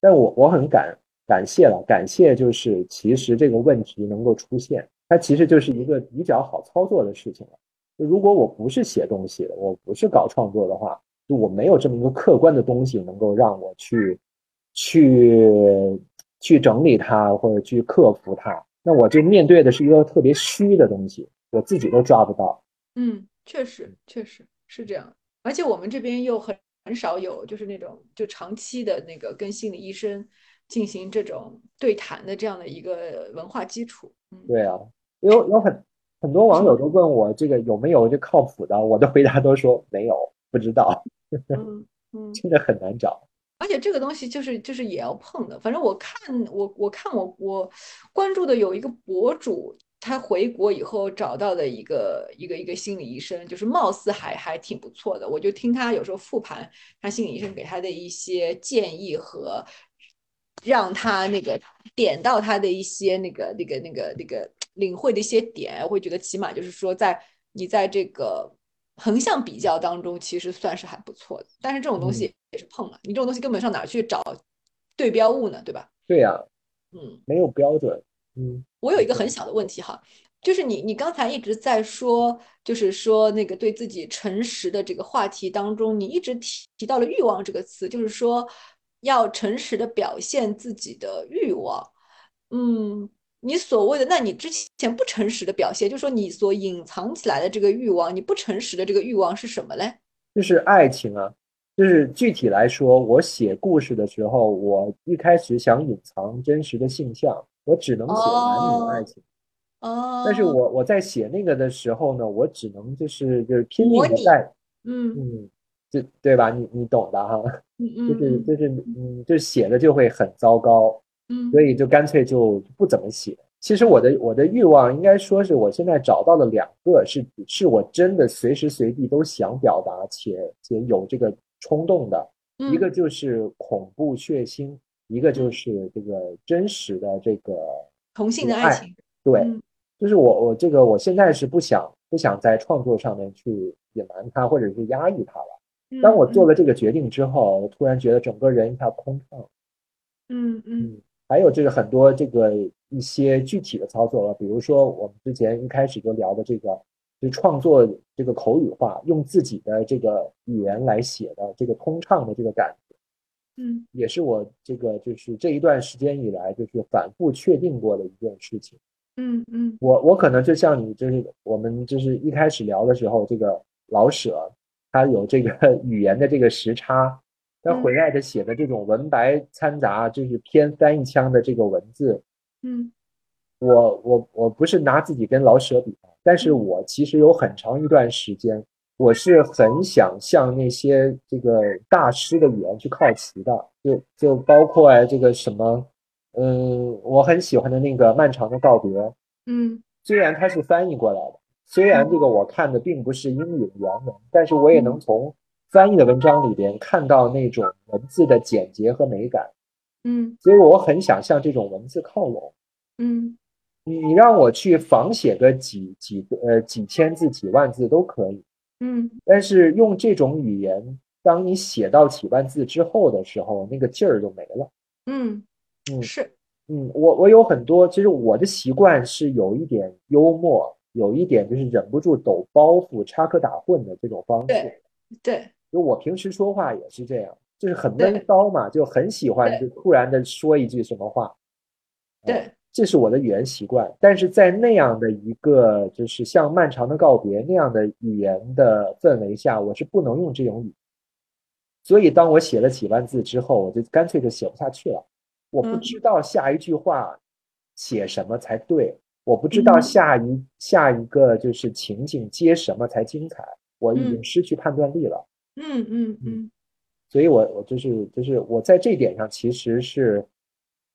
但我我很感感谢了，感谢就是其实这个问题能够出现，它其实就是一个比较好操作的事情了。如果我不是写东西的，我不是搞创作的话，就我没有这么一个客观的东西能够让我去。去去整理它，或者去克服它，那我就面对的是一个特别虚的东西，我自己都抓不到。嗯，确实，确实是这样。而且我们这边又很很少有，就是那种就长期的那个跟心理医生进行这种对谈的这样的一个文化基础。对啊，有有很很多网友都问我这个有没有就靠谱的，我的回答都说没有，不知道。*laughs* 嗯嗯，真的很难找。而且这个东西就是就是也要碰的，反正我看我我看我我关注的有一个博主，他回国以后找到的一个一个一个心理医生，就是貌似还还挺不错的。我就听他有时候复盘他心理医生给他的一些建议和让他那个点到他的一些那个那个那个那个领会的一些点，会觉得起码就是说在你在这个。横向比较当中，其实算是还不错的，但是这种东西也是碰了，你这种东西根本上哪去找对标物呢？对吧？对呀，嗯，没有标准。嗯，我有一个很小的问题哈，就是你你刚才一直在说，就是说那个对自己诚实的这个话题当中，你一直提提到了欲望这个词，就是说要诚实的表现自己的欲望，嗯。你所谓的，那你之前不诚实的表现，就是说你所隐藏起来的这个欲望，你不诚实的这个欲望是什么嘞？就是爱情啊，就是具体来说，我写故事的时候，我一开始想隐藏真实的性向，我只能写男女爱情。哦。但是我我在写那个的时候呢，我只能就是就是拼命的在，嗯嗯，就对吧？你你懂的哈，嗯嗯，就是就是嗯，就写的就会很糟糕。嗯，所以就干脆就不怎么写。其实我的我的欲望应该说是我现在找到了两个，是是我真的随时随地都想表达且且有这个冲动的。一个就是恐怖血腥，一个就是这个真实的这个同性的爱情。对，就是我我这个我现在是不想不想在创作上面去隐瞒它或者是压抑它了。当我做了这个决定之后，我突然觉得整个人一下空畅。嗯嗯。还有这个很多这个一些具体的操作了，比如说我们之前一开始就聊的这个，就创作这个口语化，用自己的这个语言来写的这个通畅的这个感觉，嗯，也是我这个就是这一段时间以来就是反复确定过的一件事情。嗯嗯，我我可能就像你就是我们就是一开始聊的时候，这个老舍他有这个 *laughs* 语言的这个时差。他回来的写的这种文白掺杂，就是偏翻译腔的这个文字，嗯，我我我不是拿自己跟老舍比，但是我其实有很长一段时间，我是很想向那些这个大师的语言去靠齐的，就就包括这个什么，嗯，我很喜欢的那个漫长的告别，嗯，虽然它是翻译过来的，虽然这个我看的并不是英语的原文，但是我也能从。翻译的文章里边看到那种文字的简洁和美感，嗯，所以我很想向这种文字靠拢，嗯，你让我去仿写个几几呃几千字几万字都可以，嗯，但是用这种语言，当你写到几万字之后的时候，那个劲儿就没了，嗯嗯是，嗯我我有很多，其实我的习惯是有一点幽默，有一点就是忍不住抖包袱插科打诨的这种方式，对对。就我平时说话也是这样，就是很闷骚嘛，就很喜欢就突然的说一句什么话。对，这是我的语言习惯。但是在那样的一个就是像漫长的告别那样的语言的氛围下，我是不能用这种语。所以当我写了几万字之后，我就干脆就写不下去了。我不知道下一句话写什么才对，我不知道下一下一个就是情景接什么才精彩，我已经失去判断力了。嗯嗯嗯，所以我我就是就是我在这一点上其实是，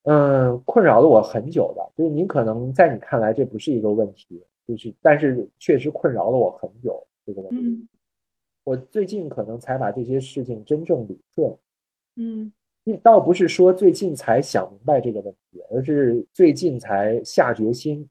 嗯，困扰了我很久的。就是你可能在你看来这不是一个问题，就是但是确实困扰了我很久这个问题。我最近可能才把这些事情真正理顺。嗯，倒不是说最近才想明白这个问题，而是最近才下决心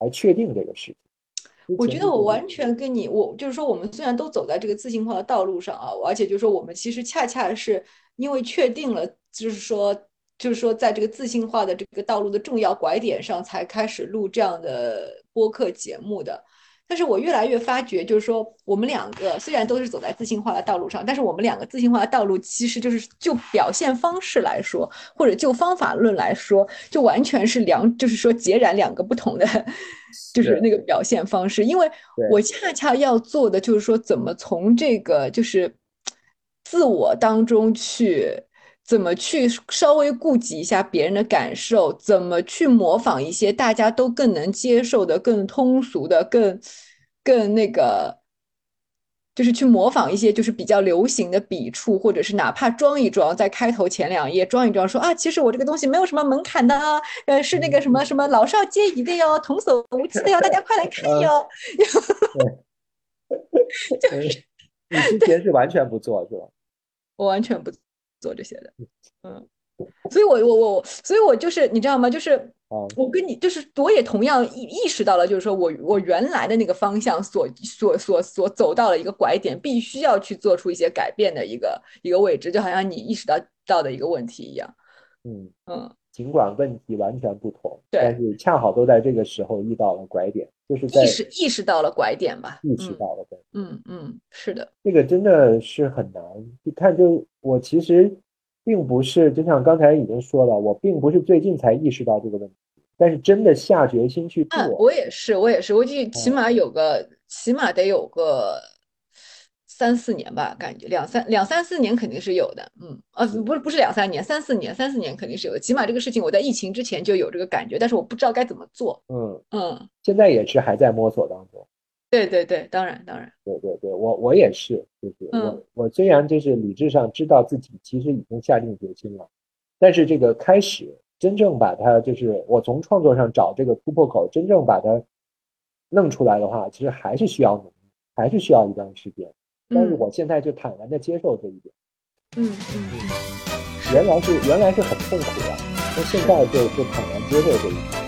来确定这个事情。我觉得我完全跟你，我就是说，我们虽然都走在这个自信化的道路上啊，而且就是说，我们其实恰恰是因为确定了，就是说，就是说，在这个自信化的这个道路的重要拐点上，才开始录这样的播客节目的。但是我越来越发觉，就是说，我们两个虽然都是走在自信化的道路上，但是我们两个自信化的道路，其实就是就表现方式来说，或者就方法论来说，就完全是两，就是说截然两个不同的，就是那个表现方式。因为我恰恰要做的就是说，怎么从这个就是自我当中去。怎么去稍微顾及一下别人的感受？怎么去模仿一些大家都更能接受的、更通俗的、更更那个，就是去模仿一些就是比较流行的笔触，或者是哪怕装一装，在开头前两页装一装，说啊，其实我这个东西没有什么门槛的啊，呃，是那个什么什么老少皆宜的哟，童叟无欺的哟，大家快来看哟。*laughs* *laughs* 就是 *laughs* 你之前是完全不做是吧？我完全不。做这些的，嗯，所以，我我我，所以我就是你知道吗？就是我跟你，就是我也同样意意识到了，就是说我我原来的那个方向所所所所走到了一个拐点，必须要去做出一些改变的一个一个位置，就好像你意识到到的一个问题一样。嗯。嗯，尽管问题完全不同，对，但是恰好都在这个时候遇到了拐点，就是在意识意识到了拐点吧？意识到了，对，嗯嗯，是的，这个真的是很难。你看就。我其实并不是，就像刚才已经说了，我并不是最近才意识到这个问题，但是真的下决心去做。我也是，我也是，我就起码有个，起码得有个三四年吧，感觉两三两三四年肯定是有的。嗯，呃，不是不是两三年，三四年，三四年肯定是有的。起码这个事情我在疫情之前就有这个感觉，但是我不知道该怎么做。嗯嗯，现在也是还在摸索当中。对对对，当然当然，对对对，我我也是，就是我我虽然就是理智上知道自己其实已经下定决心了，但是这个开始真正把它就是我从创作上找这个突破口，真正把它弄出来的话，其实还是需要努力，还是需要一段时间。但是我现在就坦然的接受这一点。嗯嗯，原来是原来是很痛苦的，那现在就就坦然接受这一点。